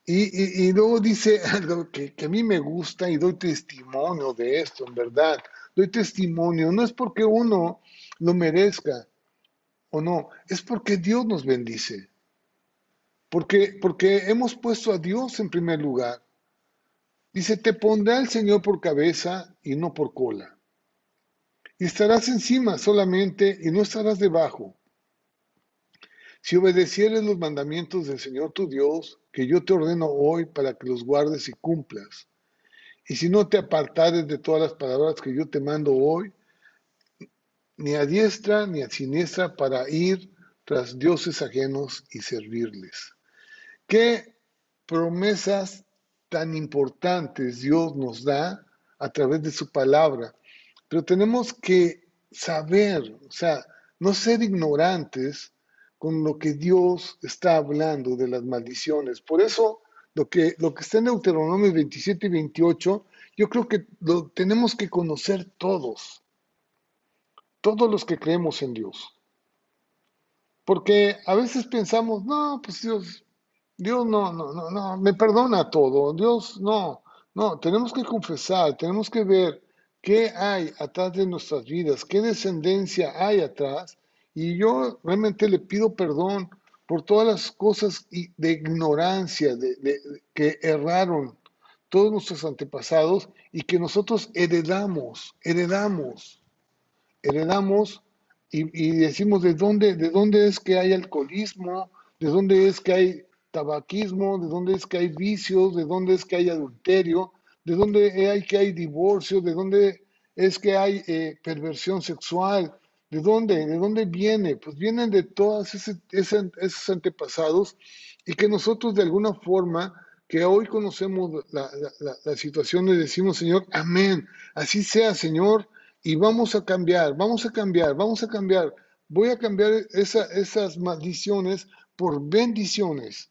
Y, luego dice *laughs* algo que, que, a mí me gusta y doy testimonio de esto, en verdad. Doy testimonio. No es porque uno lo merezca o no, es porque Dios nos bendice. Porque, porque hemos puesto a Dios en primer lugar. Dice, te pondrá el Señor por cabeza y no por cola. Y estarás encima solamente y no estarás debajo. Si obedecieres los mandamientos del Señor tu Dios, que yo te ordeno hoy para que los guardes y cumplas. Y si no te apartares de todas las palabras que yo te mando hoy, ni a diestra ni a siniestra para ir tras dioses ajenos y servirles. ¿Qué promesas tan importantes Dios nos da a través de su palabra? Pero tenemos que saber, o sea, no ser ignorantes con lo que Dios está hablando de las maldiciones. Por eso, lo que, lo que está en Deuteronomio 27 y 28, yo creo que lo tenemos que conocer todos, todos los que creemos en Dios. Porque a veces pensamos, no, pues Dios, Dios no, no, no, no, me perdona todo. Dios no, no, tenemos que confesar, tenemos que ver qué hay atrás de nuestras vidas, qué descendencia hay atrás. Y yo realmente le pido perdón por todas las cosas de ignorancia de, que erraron todos nuestros antepasados y que nosotros heredamos, heredamos, heredamos y, y, decimos de dónde, de dónde es que hay alcoholismo, de dónde es que hay tabaquismo, de dónde es que hay vicios, de dónde es que hay adulterio, de dónde hay que hay divorcio, de dónde es que hay eh, perversión sexual, de dónde, de dónde viene, pues vienen de todos esos antepasados y que nosotros de alguna forma que hoy conocemos la, la, situación y decimos, Señor, amén, así sea, Señor, y vamos a cambiar, vamos a cambiar, vamos a cambiar. Voy a cambiar esas maldiciones por bendiciones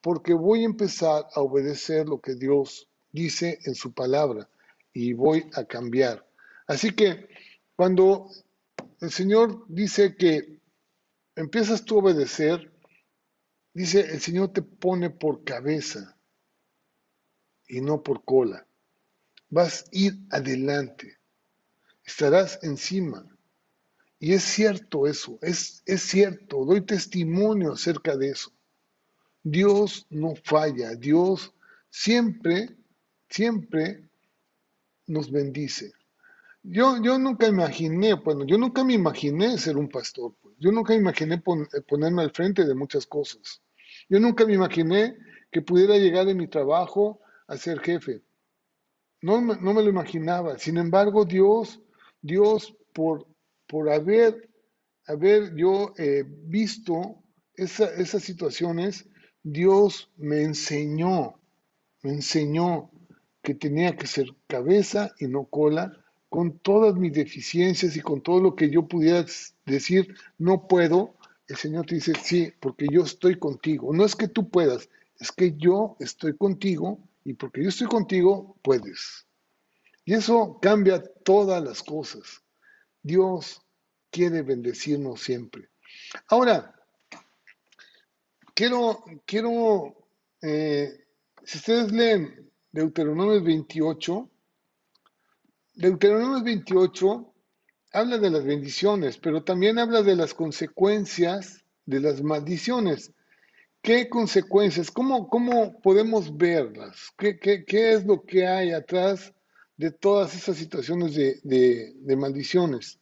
porque voy a empezar a obedecer lo que Dios dice en su palabra y voy a cambiar. Así que cuando el Señor dice que empiezas tú a obedecer, dice, el Señor te pone por cabeza y no por cola. Vas a ir adelante, estarás encima. Y es cierto eso, es, es cierto, doy testimonio acerca de eso. Dios no falla, Dios siempre, siempre nos bendice. Yo, yo nunca imaginé, bueno, yo nunca me imaginé ser un pastor, pues. yo nunca imaginé ponerme al frente de muchas cosas. Yo nunca me imaginé que pudiera llegar en mi trabajo a ser jefe. No, no me lo imaginaba. Sin embargo, Dios, Dios, por, por haber, haber yo eh, visto esas situaciones, Dios me enseñó, me enseñó que tenía que ser cabeza y no cola, con todas mis deficiencias y con todo lo que yo pudiera decir, no puedo, el Señor te dice, sí, porque yo estoy contigo. No es que tú puedas, es que yo estoy contigo y porque yo estoy contigo, puedes. Y eso cambia todas las cosas. Dios quiere bendecirnos siempre. Ahora, quiero, quiero eh, si ustedes leen Deuteronomio 28, Deuteronomio 28 habla de las bendiciones, pero también habla de las consecuencias de las maldiciones. ¿Qué consecuencias? ¿Cómo, cómo podemos verlas? ¿Qué, ¿Qué, qué, es lo que hay atrás de todas esas situaciones de, de, de maldiciones?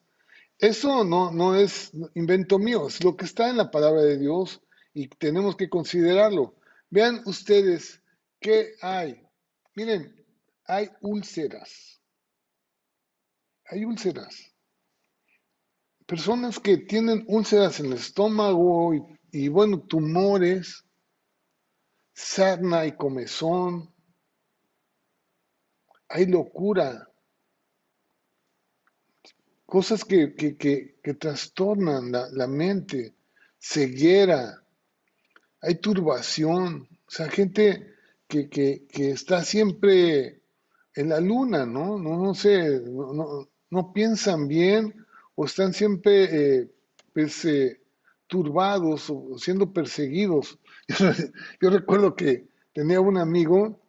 Eso no, no es invento mío, es lo que está en la palabra de Dios y tenemos que considerarlo. Vean ustedes ¿Qué hay? Miren, hay úlceras. Hay úlceras. Personas que tienen úlceras en el estómago y, bueno, tumores, sarna y comezón. Hay locura. Cosas que, que, que, que trastornan la, la mente, ceguera, hay turbación, o sea, gente que, que, que está siempre en la luna, ¿no? No, no sé, no, piensan bien o están siempre eh, pues, eh, turbados o siendo perseguidos. *laughs* Yo, recuerdo que tenía un amigo,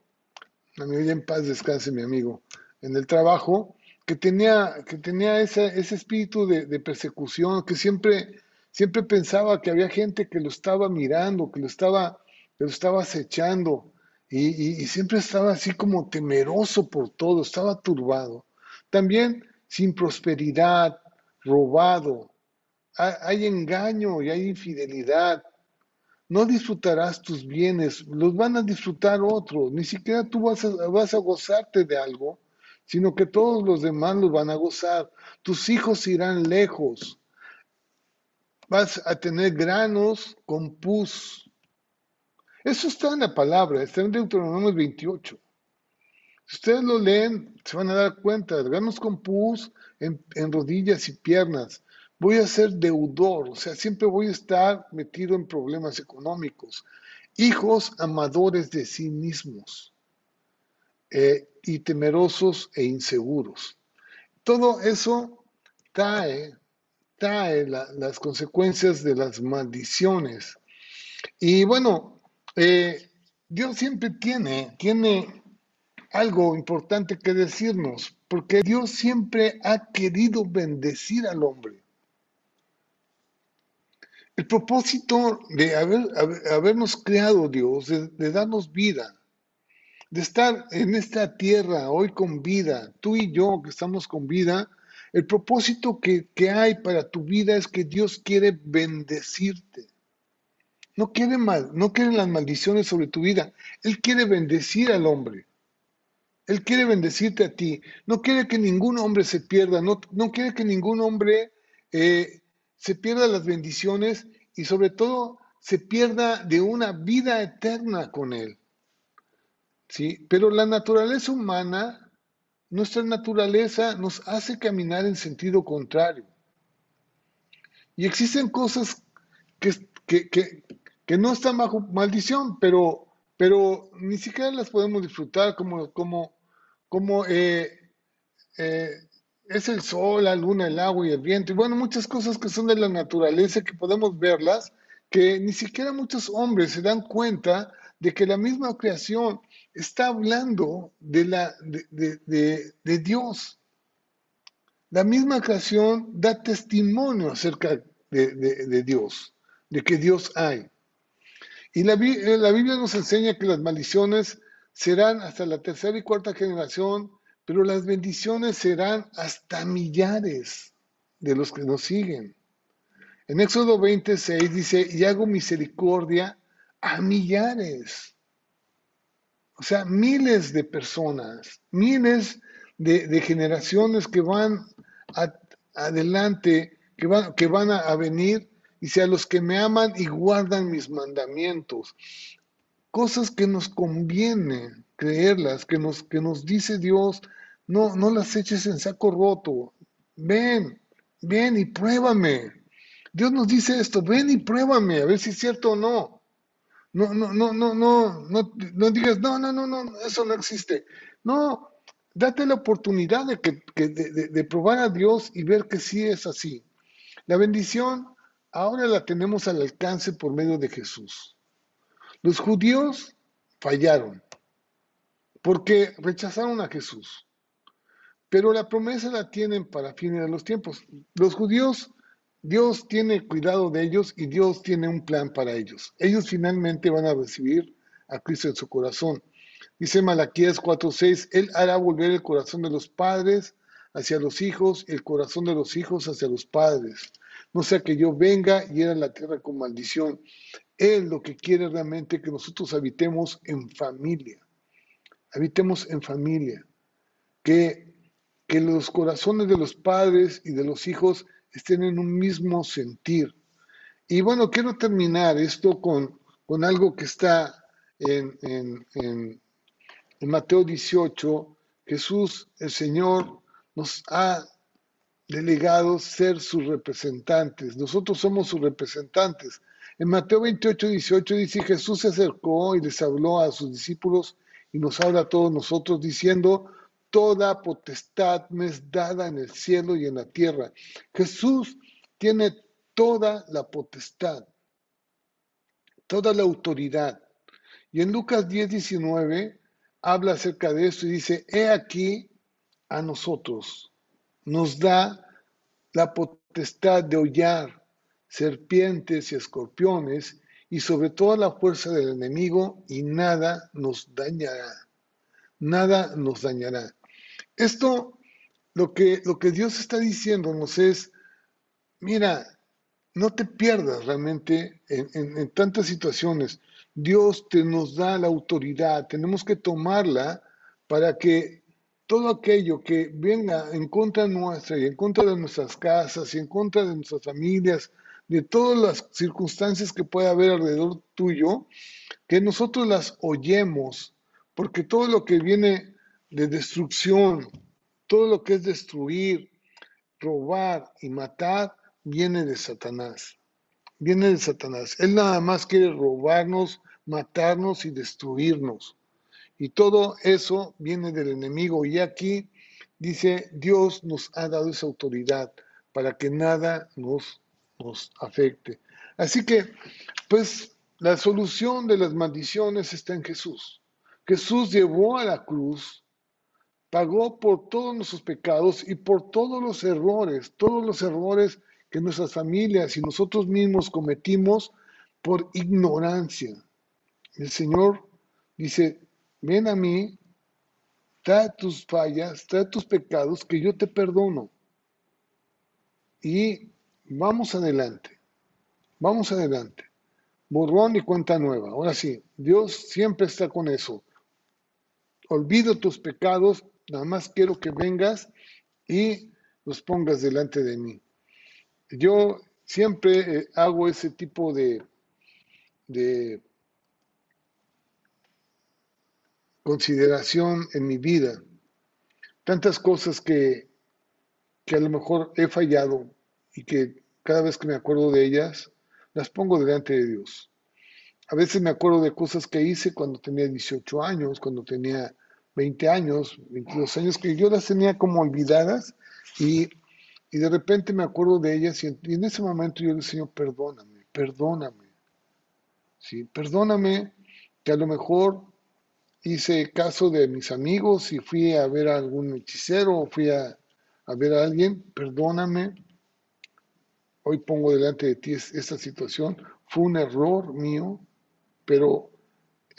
a mí en paz descanse mi amigo, en el trabajo, que tenía, que tenía ese, espíritu de persecución, que siempre Siempre pensaba que había gente que lo estaba mirando, que lo estaba, que lo estaba acechando y, y, siempre estaba así como temeroso por todo, estaba turbado. También sin prosperidad, robado. Hay, hay engaño y hay infidelidad. No disfrutarás tus bienes, los van a disfrutar otros. Ni siquiera tú vas a, vas a gozarte de algo, sino que todos los demás los van a gozar. Tus hijos irán lejos vas a tener granos con pus. Eso está en la palabra, está en Deuteronomio 28. Si ustedes lo leen, se van a dar cuenta, granos con pus en, en rodillas y piernas. Voy a ser deudor, o sea, siempre voy a estar metido en problemas económicos. Hijos amadores de sí mismos eh, y temerosos e inseguros. Todo eso trae las consecuencias de las maldiciones. Y bueno, eh, Dios siempre tiene, tiene algo importante que decirnos, porque Dios siempre ha querido bendecir al hombre. El propósito de haber, haber, habernos creado Dios, de, de darnos vida, de estar en esta tierra hoy con vida, tú y yo que estamos con vida, el propósito que, que, hay para tu vida es que Dios quiere bendecirte. No quiere mal, no quiere las maldiciones sobre tu vida. Él quiere bendecir al hombre. Él quiere bendecirte a ti. No quiere que ningún hombre se pierda. No, no quiere que ningún hombre eh, se pierda las bendiciones y sobre todo se pierda de una vida eterna con Él. ¿Sí? Pero la naturaleza humana nuestra naturaleza nos hace caminar en sentido contrario. Y existen cosas que, que, que, no están bajo maldición, pero, pero ni siquiera las podemos disfrutar como, como, como eh, eh, es el sol, la luna, el agua y el viento. Y bueno, muchas cosas que son de la naturaleza que podemos verlas, que ni siquiera muchos hombres se dan cuenta de que la misma creación está hablando de, la, de, de, Dios. La misma creación da testimonio acerca de, Dios, de que Dios hay. Y la, la Biblia nos enseña que las maldiciones serán hasta la tercera y cuarta generación, pero las bendiciones serán hasta millares de los que nos siguen. En Éxodo 26 dice, y hago misericordia a millares. O sea, miles de personas, miles de, generaciones que van a, adelante, que van, que van a, a venir, dice, a los que me aman y guardan mis mandamientos. Cosas que nos conviene creerlas, que nos, que nos dice Dios, no, no las eches en saco roto. Ven, ven y pruébame. Dios nos dice esto, ven y pruébame, a ver si es cierto o no. No, no, no, no, no, no, no digas, no, no, no, no, eso no existe. No, date la oportunidad de, que, que de, de, de, probar a Dios y ver que sí es así. La bendición ahora la tenemos al alcance por medio de Jesús. Los judíos fallaron porque rechazaron a Jesús, pero la promesa la tienen para fines de los tiempos. Los judíos Dios tiene cuidado de ellos y Dios tiene un plan para ellos. Ellos finalmente van a recibir a Cristo en su corazón. Dice Malaquías 4:6, Él hará volver el corazón de los padres hacia los hijos y el corazón de los hijos hacia los padres. No sea que yo venga y era la tierra con maldición. Él lo que quiere realmente que nosotros habitemos en familia, habitemos en familia, que, que los corazones de los padres y de los hijos estén en un mismo sentir. Y bueno, quiero terminar esto con, con algo que está en, en, Mateo 18. Jesús, el Señor, nos ha delegado ser sus representantes. Nosotros somos sus representantes. En Mateo 28, 18 dice, Jesús se acercó y les habló a sus discípulos y nos habla a todos nosotros diciendo, toda potestad me es dada en el cielo y en la tierra. Jesús tiene toda la potestad, toda la autoridad. Y en Lucas 10, 19 habla acerca de esto y dice, he aquí a nosotros, nos da la potestad de hollar serpientes y escorpiones y sobre toda la fuerza del enemigo y nada nos dañará. Nada nos dañará. Esto, lo que, lo que Dios está diciéndonos es, mira, no te pierdas realmente en, en tantas situaciones. Dios te nos da la autoridad, tenemos que tomarla para que todo aquello que venga en contra nuestra y en contra de nuestras casas y en contra de nuestras familias, de todas las circunstancias que pueda haber alrededor tuyo, que nosotros las oyemos, porque todo lo que viene de destrucción, todo lo que es destruir, robar y matar, viene de Satanás. Viene de Satanás. Él nada más quiere robarnos, matarnos y destruirnos. Y todo eso viene del enemigo. Y aquí dice, Dios nos ha dado esa autoridad para que nada nos, nos afecte. Así que, pues, la solución de las maldiciones está en Jesús. Jesús llevó a la cruz pagó por todos nuestros pecados y por todos los errores, todos los errores que nuestras familias y nosotros mismos cometimos por ignorancia. El Señor dice, ven a mí, trae tus fallas, trae tus pecados, que yo te perdono. Y vamos adelante, vamos adelante. Borrón y cuenta nueva. Ahora sí, Dios siempre está con eso. Olvido tus pecados Nada más quiero que vengas y los pongas delante de mí. Yo siempre eh, hago ese tipo de, de consideración en mi vida. Tantas cosas que, que a lo mejor he fallado y que cada vez que me acuerdo de ellas, las pongo delante de Dios. A veces me acuerdo de cosas que hice cuando tenía 18 años, cuando tenía 20 años, 22 años, que yo las tenía como olvidadas y, de repente me acuerdo de ellas y en, ese momento yo le Señor, perdóname, perdóname. Sí, perdóname que a lo mejor hice caso de mis amigos y fui a ver a algún hechicero o fui a, a ver a alguien, perdóname. Hoy pongo delante de ti esta situación. Fue un error mío, pero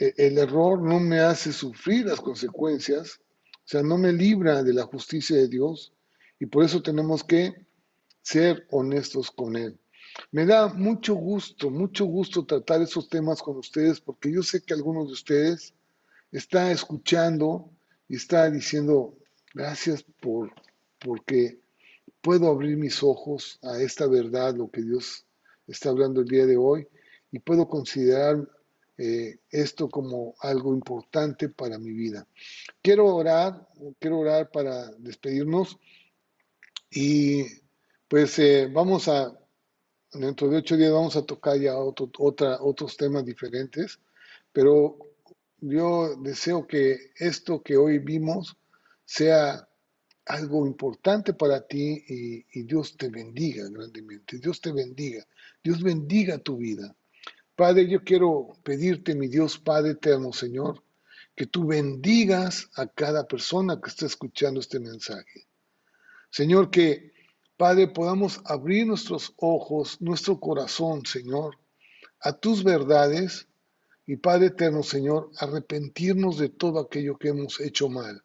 el error no me hace sufrir las consecuencias, o sea, no me libra de la justicia de Dios y por eso tenemos que ser honestos con Él. Me da mucho gusto, mucho gusto tratar esos temas con ustedes porque yo sé que algunos de ustedes están escuchando y está diciendo gracias por porque puedo abrir mis ojos a esta verdad, lo que Dios está hablando el día de hoy, y puedo considerar eh, esto como algo importante para mi vida. Quiero orar, quiero orar para despedirnos y pues eh, vamos a, dentro de ocho días vamos a tocar ya otra, otros temas diferentes, pero yo deseo que esto que hoy vimos sea algo importante para ti y, y, Dios te bendiga grandemente. Dios te bendiga. Dios bendiga tu vida. Padre, yo quiero pedirte, mi Dios Padre eterno, Señor, que tú bendigas a cada persona que está escuchando este mensaje. Señor, que, Padre, podamos abrir nuestros ojos, nuestro corazón, Señor, a tus verdades y, Padre eterno, Señor, arrepentirnos de todo aquello que hemos hecho mal.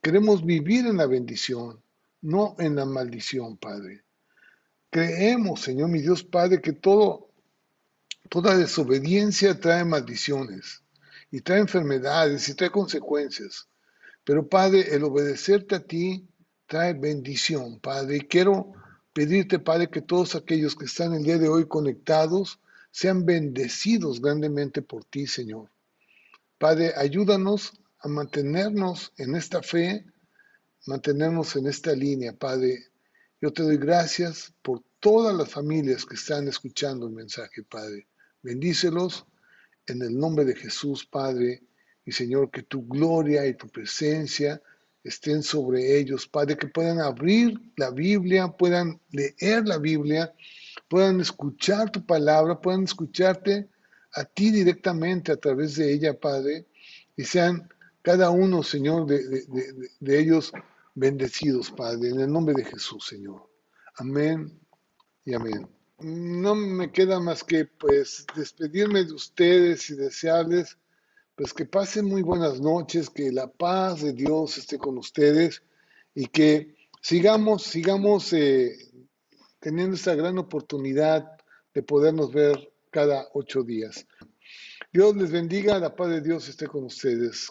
Queremos vivir en la bendición, no en la maldición, Padre. Creemos, Señor, mi Dios Padre, que todo Toda desobediencia trae maldiciones y trae enfermedades y trae consecuencias. Pero Padre, el obedecerte a ti trae bendición, Padre. Y quiero pedirte, Padre, que todos aquellos que están el día de hoy conectados sean bendecidos grandemente por ti, Señor. Padre, ayúdanos a mantenernos en esta fe, mantenernos en esta línea, Padre. Yo te doy gracias por todas las familias que están escuchando el mensaje, Padre. Bendícelos en el nombre de Jesús, Padre. Y Señor, que tu gloria y tu presencia estén sobre ellos, Padre, que puedan abrir la Biblia, puedan leer la Biblia, puedan escuchar tu palabra, puedan escucharte a ti directamente a través de ella, Padre, y sean cada uno, Señor, de, ellos bendecidos, Padre, en el nombre de Jesús, Señor. Amén y amén. No me queda más que pues despedirme de ustedes y desearles pues que pasen muy buenas noches, que la paz de Dios esté con ustedes y que sigamos, sigamos eh, teniendo esta gran oportunidad de podernos ver cada ocho días. Dios les bendiga, la paz de Dios esté con ustedes.